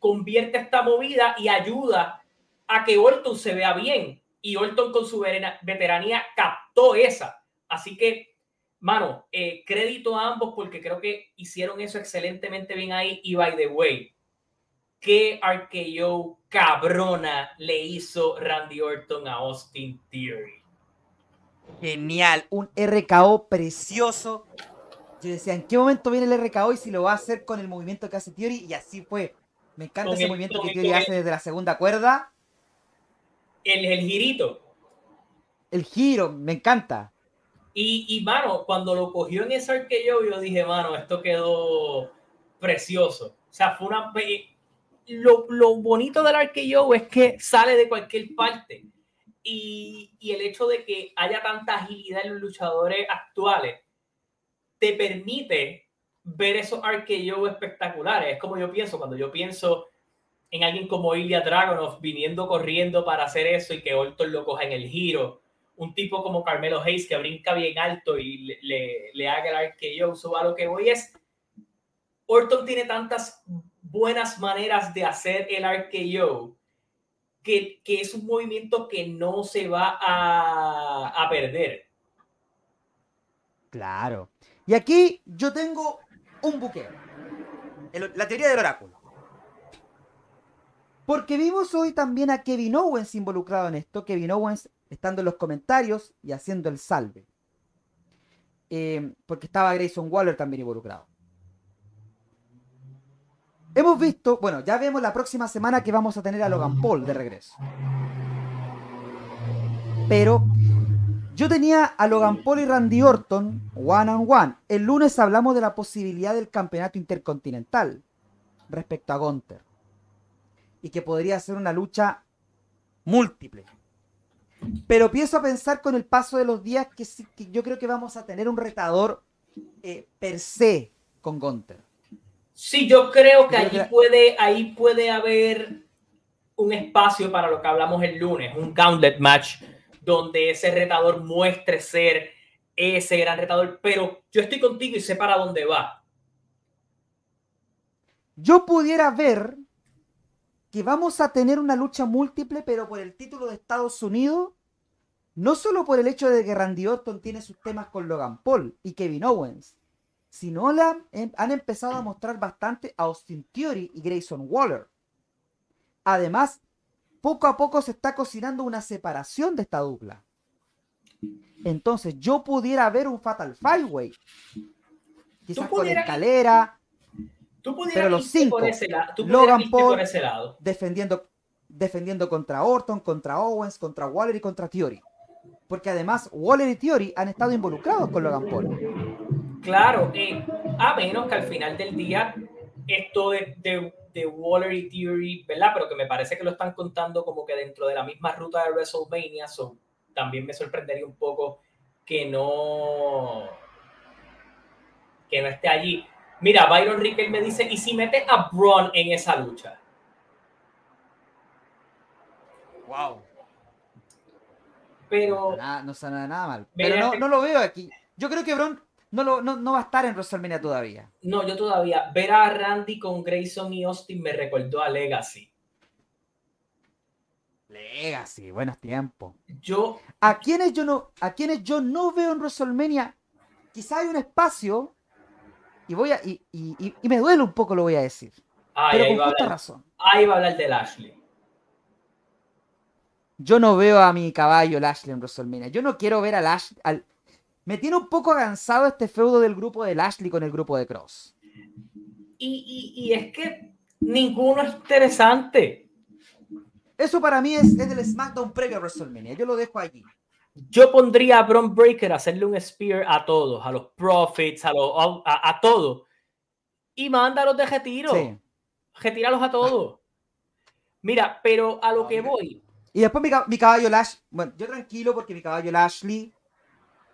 convierte esta movida y ayuda a que Orton se vea bien. Y Orton con su veteranía captó esa. Así que Mano, eh, crédito a ambos porque creo que hicieron eso excelentemente bien ahí. Y by the way, qué RKO cabrona le hizo Randy Orton a Austin Theory. Genial, un RKO precioso. Yo decía, ¿en qué momento viene el RKO y si lo va a hacer con el movimiento que hace Theory? Y así fue. Me encanta ese movimiento que Theory hace desde la segunda cuerda. El, el girito. El giro, me encanta. Y, y, mano, cuando lo cogió en ese arqueo, yo dije, mano, esto quedó precioso. O sea, fue una... Lo, lo bonito del arqueo es que sale de cualquier parte. Y, y, el hecho de que haya tanta agilidad en los luchadores actuales te permite ver esos arqueos espectaculares. Es como yo pienso, cuando yo pienso en alguien como Ilya Dragunov viniendo corriendo para hacer eso y que Orton lo coja en el giro. Un tipo como Carmelo Hayes que brinca bien alto y le, le, haga el arqueo. So, a lo que voy es, Orton tiene tantas buenas maneras de hacer el arqueo que, que, es un movimiento que no se va a, a perder. Claro. Y aquí yo tengo un buque. La teoría del oráculo. Porque vimos hoy también a Kevin Owens involucrado en esto. Kevin Owens estando en los comentarios y haciendo el salve. Eh, porque estaba Grayson Waller también involucrado. Hemos visto, bueno, ya vemos la próxima semana que vamos a tener a Logan Paul de regreso. Pero yo tenía a Logan Paul y Randy Orton one on one. El lunes hablamos de la posibilidad del campeonato intercontinental respecto a Gunter. Y que podría ser una lucha múltiple. Pero empiezo a pensar con el paso de los días que, que yo creo que vamos a tener un retador eh, per se con Gunter. Sí, yo creo que, ahí, Puede, ahí puede haber un espacio para lo que hablamos el lunes, un gauntlet match, donde ese retador muestre ser ese gran retador, pero yo estoy contigo y sé para dónde va. Yo pudiera ver que vamos a tener una lucha múltiple, pero por el título de Estados Unidos, no solo por el hecho de que Randy Orton tiene sus temas con Logan Paul y Kevin Owens, sino la, han empezado a mostrar bastante a Austin Theory y Grayson Waller. Además, poco a poco se está cocinando una separación de esta dupla. Entonces, yo pudiera ver un Fatal Five Way. Quizás con escalera. Pero los cinco. Logan Paul Defendiendo, defendiendo contra Orton, contra Owens, contra Waller y contra Theory. Porque además, Waller y Theory han estado involucrados con Logan Paul. Claro, eh, a menos que al final del día esto de, de, de, Waller y Theory, ¿verdad? Pero que me parece que lo están contando como que dentro de la misma ruta de WrestleMania, so, también me sorprendería un poco que no que no esté allí. Mira, Byron Riquel me dice, ¿y si metes a Braun en esa lucha? Wow. Pero... No, no suena nada mal. Pero no, no, lo veo aquí. Yo creo que Braun no, lo, no, no, va a estar en WrestleMania todavía. No, yo todavía. Ver a Randy con Grayson y Austin me recordó a Legacy. Legacy, buenos tiempos. Yo. A quienes yo no, a quienes yo no veo en WrestleMania, quizá hay un espacio, y voy a, y, y, y me duele un poco lo voy a decir. Ay, pero con justa razón. Ahí va a hablar de Lashley. Yo no veo a mi caballo Lashley en WrestleMania. Yo no quiero ver a Lashley, al, me tiene un poco cansado este feudo del grupo de Lashley con el grupo de Cross. Y, y, y es que ninguno es interesante. Eso para mí es, es del SmackDown previo a WrestleMania. Yo lo dejo allí. Yo pondría a Bron Breaker a hacerle un spear a todos, a los Profits, a, los, a, a todos. Y mándalos de retiro. Sí. Retíralos a todos. Mira, pero a lo que voy. Y después mi, mi caballo Lashley. Bueno, yo tranquilo porque mi caballo Lashley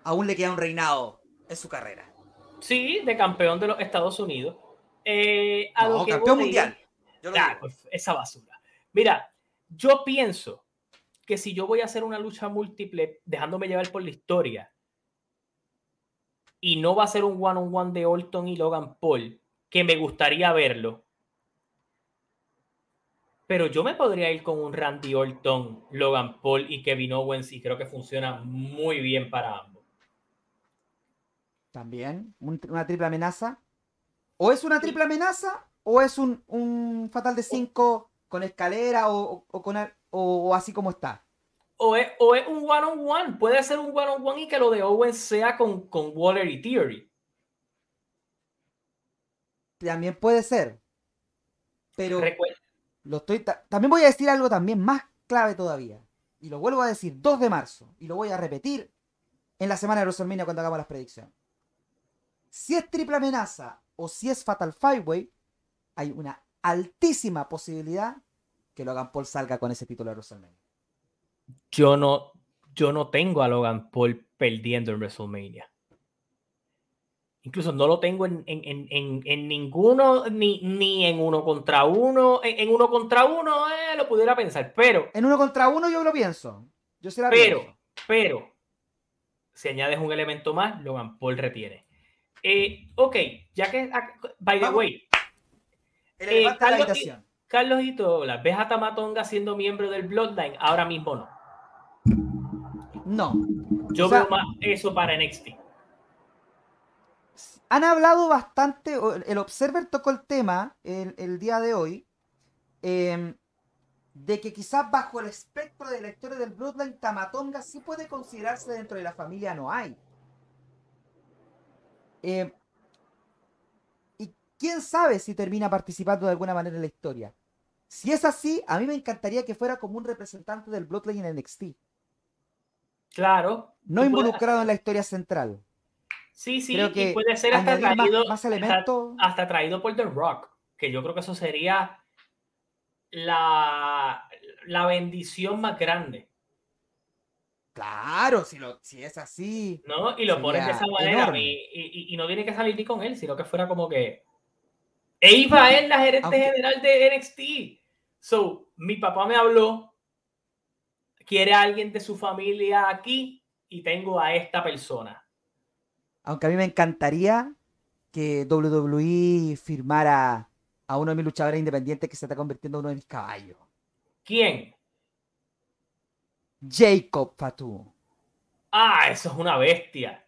aún le queda un reinado en su carrera. Sí, de campeón de los Estados Unidos. Eh, a no, lo que campeón mundial. Yo esa basura. Mira, yo pienso que si yo voy a hacer una lucha múltiple dejándome llevar por la historia y no va a ser un one-on-one -on -one de Orton y Logan Paul, que me gustaría verlo, pero yo me podría ir con un Randy Orton, Logan Paul y Kevin Owens y creo que funciona muy bien para ambos. También, una triple amenaza. O es una triple amenaza o es un, un fatal de 5 con escalera o, o con, o, o, así como está. o es, o es un one-on-one. Puede ser un one-on-one y que lo de Owen sea con, con Waller y Theory. También puede ser. Pero Recuerda, lo estoy ta- también voy a decir algo también más clave todavía. Y lo vuelvo a decir 2 de marzo. Y lo voy a repetir en la semana de WrestleMania cuando hagamos las predicciones. Si es triple amenaza o si es Fatal Five Way, hay una altísima posibilidad que Logan Paul salga con ese título de WrestleMania. yo no, yo no tengo a Logan Paul perdiendo en WrestleMania. Incluso no lo tengo en, en- en- en- en ninguno, ni, ni en uno contra uno. En, en uno contra uno, eh, lo pudiera pensar, pero, En uno contra uno yo lo pienso. Yo sí la pero, pienso. pero, si añades un elemento más, Logan Paul retiene. Eh, ok, ya que, ac- by the Vamos. way, El eh, Carlos- y Tolas, ¿ves a Tamatonga siendo miembro del Bloodline? Ahora mismo no. No. Yo O sea- veo más eso para NXT. Han hablado bastante, el Observer tocó el tema el, el día de hoy, em, de que quizás bajo el espectro de la historia del Bloodline, Tamatonga sí puede considerarse dentro de la familia No hay. Em, y quién sabe si termina participando de alguna manera en la historia. Si es así, a mí me encantaría que fuera como un representante del Bloodline en NXT, Claro. no involucrado en la historia central. Sí, sí, Creo y que puede ser hasta más, traído, más hasta- elementos. hasta traído por The Rock, que yo creo que eso sería la, la bendición más grande, Claro, si, lo, si es así. ¿no? Y lo pones de esa manera y, y- y no tiene que salir ni con él, sino que fuera como que Eva es la gerente Aunque- general de NXT. So, mi papá me habló, quiere a alguien de su familia aquí y tengo a esta persona. Aunque a mí me encantaría que WWE firmara a uno de mis luchadores independientes que se está convirtiendo en uno de mis caballos. ¿Quién? Jacob Fatu. Ah, eso es una bestia.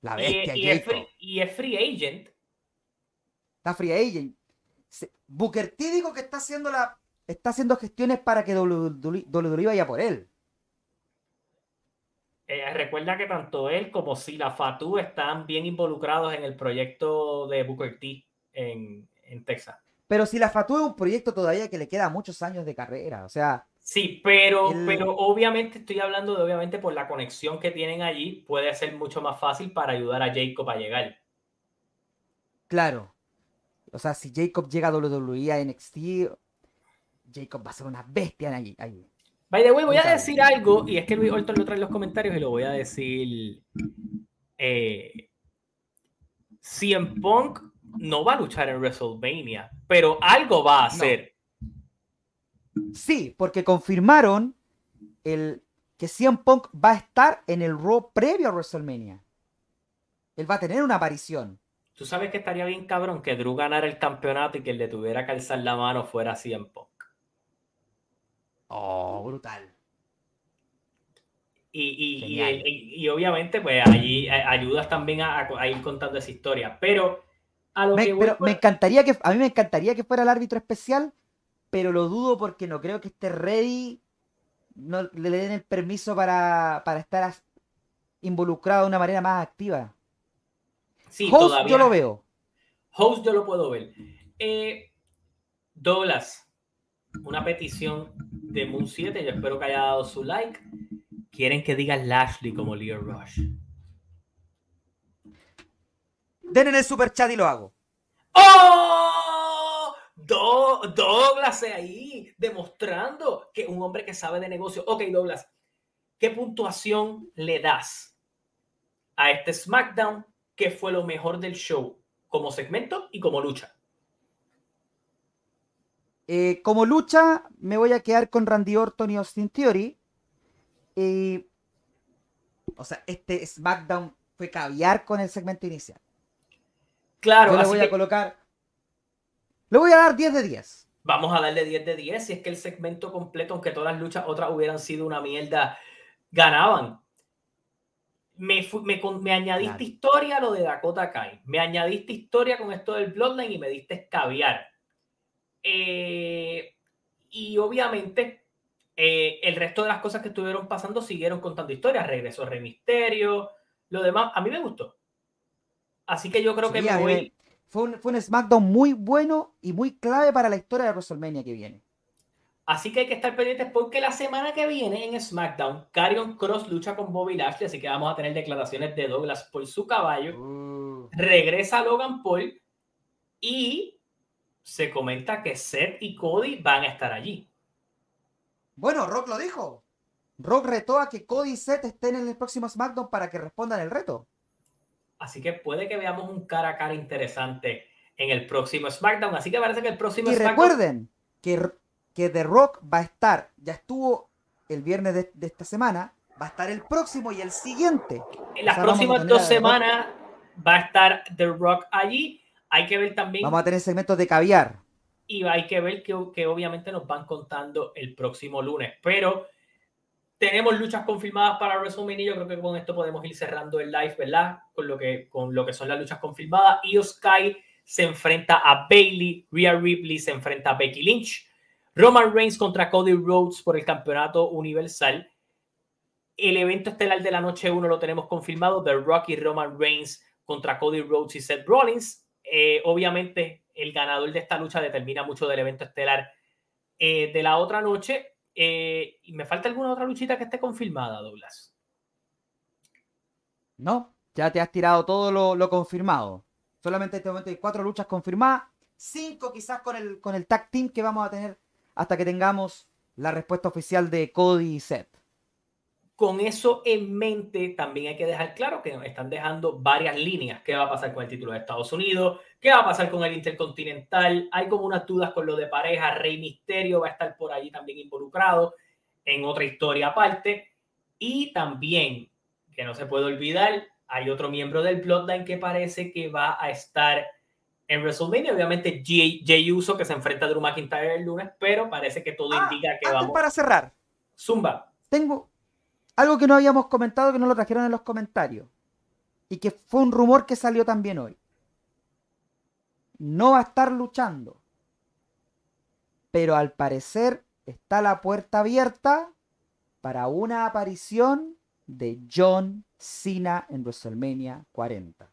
La bestia y, es free, y es free agent. Está free agent. Booker T dijo que está haciendo la está haciendo gestiones para que WWE vaya por él. Eh, recuerda que tanto él como Sila Fatu están bien involucrados en el proyecto de Booker T en, en Texas. Pero si la Fatu es un proyecto todavía que le queda muchos años de carrera, o sea, Sí, pero, El- pero obviamente estoy hablando de obviamente por la conexión que tienen allí, puede ser mucho más fácil para ayudar a Jacob a llegar. claro. O sea, si Jacob llega a WWE a NXT, Jacob va a ser una bestia en allí. allí. By the way, voy a decir algo, y es que Luis Orton lo trae en los comentarios y lo voy a decir. Eh, CM Punk no va a luchar en WrestleMania, pero algo va a hacer. Sí, porque confirmaron el, que CM Punk va a estar en el Raw previo a WrestleMania. Él va a tener una aparición. Tú sabes que estaría bien cabrón que Drew ganara el campeonato y que el le tuviera que alzar la mano fuera CM Punk. Oh, brutal. Y, y- y- obviamente, pues allí eh, ayudas también a, ir contando esa historia. Pero a lo Me, que pero me encantaría que a mí me encantaría que fuera el árbitro especial, pero lo dudo porque no creo que esté ready, no le den el permiso para, para estar involucrado de una manera más activa. sí, Host todavía. yo lo veo. Host yo lo puedo ver. Eh, Douglas, una petición de Moon 7, yo espero que haya dado su like. Quieren que diga Lashley como Leo Rush. Den en el super chat y lo hago. ¡Oh! Do- Douglas ahí, demostrando que un hombre que sabe de negocio. Ok, Douglas, ¿qué puntuación le das a este SmackDown que fue lo mejor del show como segmento y como lucha? Eh, como lucha, me voy a quedar con Randy Orton y Austin Theory. Y- o sea, este SmackDown fue caviar con el segmento inicial. Claro, Yo le voy que a colocar. Le voy a dar 10 de 10. vamos a darle 10 de 10 si es que el segmento completo, aunque todas las luchas otras hubieran sido una mierda, ganaban. Me, me, añadiste Claro. historia a lo de Dakota Kai. Me añadiste historia con esto del Bloodline y me diste caviar. Eh, y obviamente Eh, el resto de las cosas que estuvieron pasando siguieron contando historias. Regresó Rey Misterio, lo demás. A mí me gustó. Así que yo creo que me voy. Fue un, fue un SmackDown muy bueno y muy clave para la historia de WrestleMania que viene. Así que hay que estar pendientes porque la semana que viene en SmackDown, Carion Cross lucha con Bobby Lashley, así que vamos a tener declaraciones de Douglas por su caballo. Uh. Regresa Logan Paul y se comenta que Seth y Cody van a estar allí. Bueno, Rock lo dijo. Rock retó a que Cody y Seth estén en el próximo SmackDown para que respondan el reto. Así que puede que veamos un cara a cara interesante en el próximo SmackDown. Así que parece que el próximo y recuerden que, que The Rock va a estar, ya estuvo el viernes de, esta semana, va a estar el próximo y el siguiente. En las próximas dos semanas va a estar The Rock allí. Hay que ver también. Vamos a tener segmentos de caviar. Y hay que ver que, que obviamente nos van contando el próximo lunes. Pero tenemos luchas confirmadas para WrestleMania. Yo creo que con esto podemos ir cerrando el live, ¿verdad? Con lo que, con lo que son las luchas confirmadas. Io Sky se enfrenta a Bailey. Rhea Ripley se enfrenta a Becky Lynch. Roman Reigns contra Cody Rhodes por el campeonato universal. El evento estelar de la noche 1 lo tenemos confirmado. The Rock y Roman Reigns contra Cody Rhodes y Seth Rollins. Eh, obviamente, el ganador de esta lucha determina mucho del evento estelar eh, de la otra noche. Eh, ¿Y me falta alguna otra luchita que esté confirmada, Douglas? No, ya te has tirado todo lo, confirmado. Solamente en este momento hay cuatro luchas confirmadas, cinco quizás con el, con el tag team que vamos a tener hasta que tengamos la respuesta oficial de Cody y Seth. Con eso en mente, también hay que dejar claro que nos están dejando varias líneas. ¿Qué va a pasar con el título de Estados Unidos? ¿Qué va a pasar con el Intercontinental? Hay como unas dudas con lo de pareja. Rey Misterio va a estar por allí también involucrado en otra historia aparte. Y también, que no se puede olvidar, hay otro miembro del Bloodline que parece que va a estar en WrestleMania. Obviamente, Jay, Uso que se enfrenta a Drew McIntyre el lunes, pero parece que todo ah, indica que vamos. Para cerrar, Zumba. Tengo, algo que no habíamos comentado, que no lo trajeron en los comentarios. Y que fue un rumor que salió también hoy. No va a estar luchando. Pero al parecer está la puerta abierta para una aparición de John Cena en WrestleMania 40.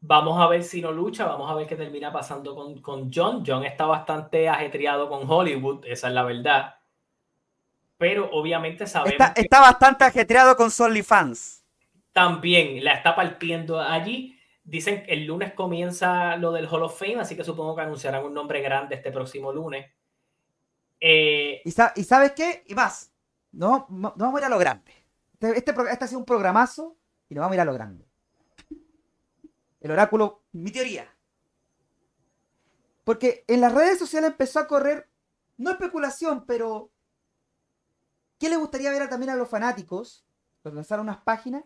Vamos a ver si no lucha, vamos a ver qué termina pasando con, con John. John está bastante ajetreado con Hollywood, esa es la verdad pero obviamente sabemos. Está, bastante ajetreado con Solly Fans. También la está partiendo allí. Dicen que el lunes comienza lo del Hall of Fame, así que supongo que anunciarán un nombre grande este próximo lunes. Eh, ¿Y, sabes qué? Y más, no, no, vamos a ir a lo grande. Este, este, este, ha sido un programazo y nos vamos a ir a lo grande. El oráculo, mi teoría. Porque en las redes sociales empezó a correr, no especulación, pero ¿Qué le gustaría ver también a los fanáticos? Pues lanzaron unas páginas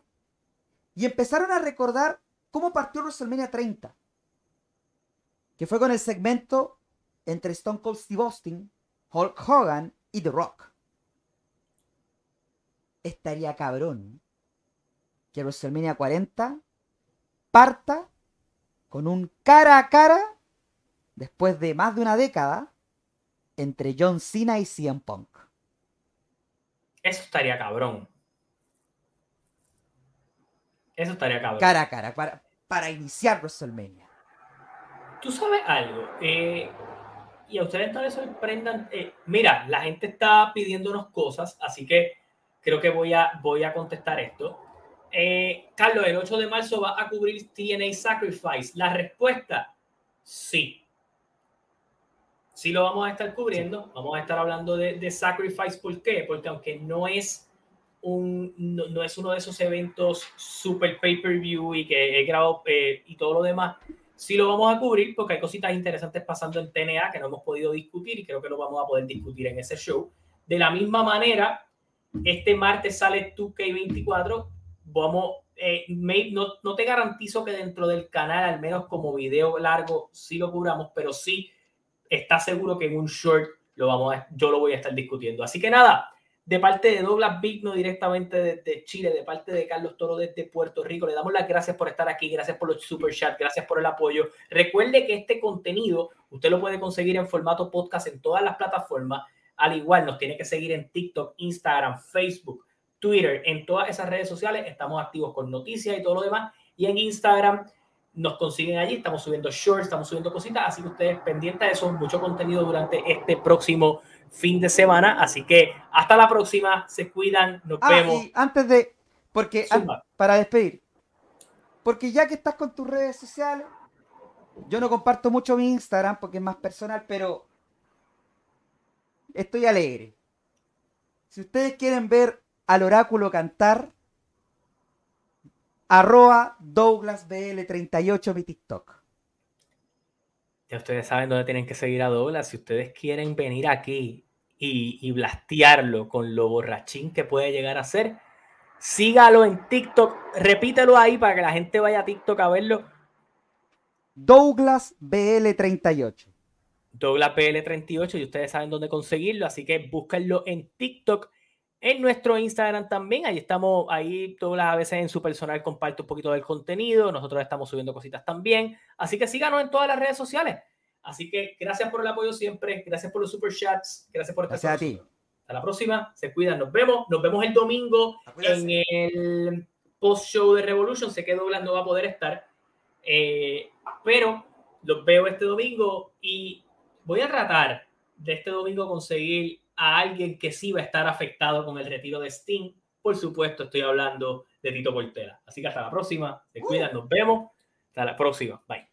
y empezaron a recordar cómo partió WrestleMania 30. Que fue con el segmento entre Stone Cold Steve Austin, Hulk Hogan y The Rock. Estaría cabrón que WrestleMania 40 parta con un cara a cara después de más de una década entre John Cena y CM Punk. Eso estaría cabrón. Eso estaría cabrón. Cara a cara, para, para iniciar WrestleMania. Tú sabes algo, eh, y a ustedes no les sorprendan. Eh, mira, la gente está pidiéndonos cosas, así que creo que voy a, voy a contestar esto. Eh, Carlos, el 8 de marzo va a cubrir TNA Sacrifice. La respuesta, sí sí lo vamos a estar cubriendo, vamos a estar hablando de, Sacrifice, ¿por qué? Porque aunque no es un, no, es uno de esos eventos super pay-per-view y que he grabado eh, y todo lo demás, sí lo vamos a cubrir porque hay cositas interesantes pasando en TNA que no hemos podido discutir y creo que lo vamos a poder discutir en ese show. De la misma manera, este martes sale 2K24, vamos, eh, no, no te garantizo que dentro del canal, al menos como video largo, sí lo cubramos, pero sí está seguro que en un short lo vamos a, yo lo voy a estar discutiendo. Así que nada, de parte de Douglas Vigno directamente desde Chile, de parte de Carlos Toro desde Puerto Rico, le damos las gracias por estar aquí, gracias por los super chat, gracias por el apoyo. Recuerde que este contenido usted lo puede conseguir en formato podcast en todas las plataformas. Al igual, nos tiene que seguir en TikTok, Instagram, Facebook, Twitter, en todas esas redes sociales. Estamos activos con noticias y todo lo demás. Y en Instagram nos consiguen allí. Estamos subiendo shorts, estamos subiendo cositas. Así que ustedes pendientes de eso, mucho contenido durante este próximo fin de semana. Así que hasta la próxima. Se cuidan. Nos Ah, vemos. y antes de. Porque an- para despedir. Porque ya que estás con tus redes sociales, yo no comparto mucho mi Instagram porque es más personal, pero estoy alegre. Si ustedes quieren ver al oráculo cantar, arroba DouglasBL38 mi TikTok. Ya ustedes saben dónde tienen que seguir a Douglas. Si ustedes quieren venir aquí y, y blastearlo con lo borrachín que puede llegar a ser, sígalo en TikTok. Repítelo ahí para que la gente vaya a TikTok a verlo. DouglasBL38. Douglas PL38 y ustedes saben dónde conseguirlo, así que búsquenlo en TikTok, en nuestro Instagram también, ahí estamos, ahí Douglas a veces en su personal comparte un poquito del contenido, nosotros estamos subiendo cositas también, así que síganos en todas las redes sociales. Así que gracias por el apoyo siempre, gracias por los super chats, gracias por estar Gracias a ti. Hasta la próxima, se cuidan, nos vemos, nos vemos el domingo en el post show de Revolution. Sé que Douglas no va a poder estar, eh, pero los veo este domingo y voy a tratar de este domingo conseguir a alguien que sí va a estar afectado con el retiro de Sting. Por supuesto, estoy hablando de Tito Portela. Así que hasta la próxima, se cuidan, nos vemos. Hasta la próxima, bye.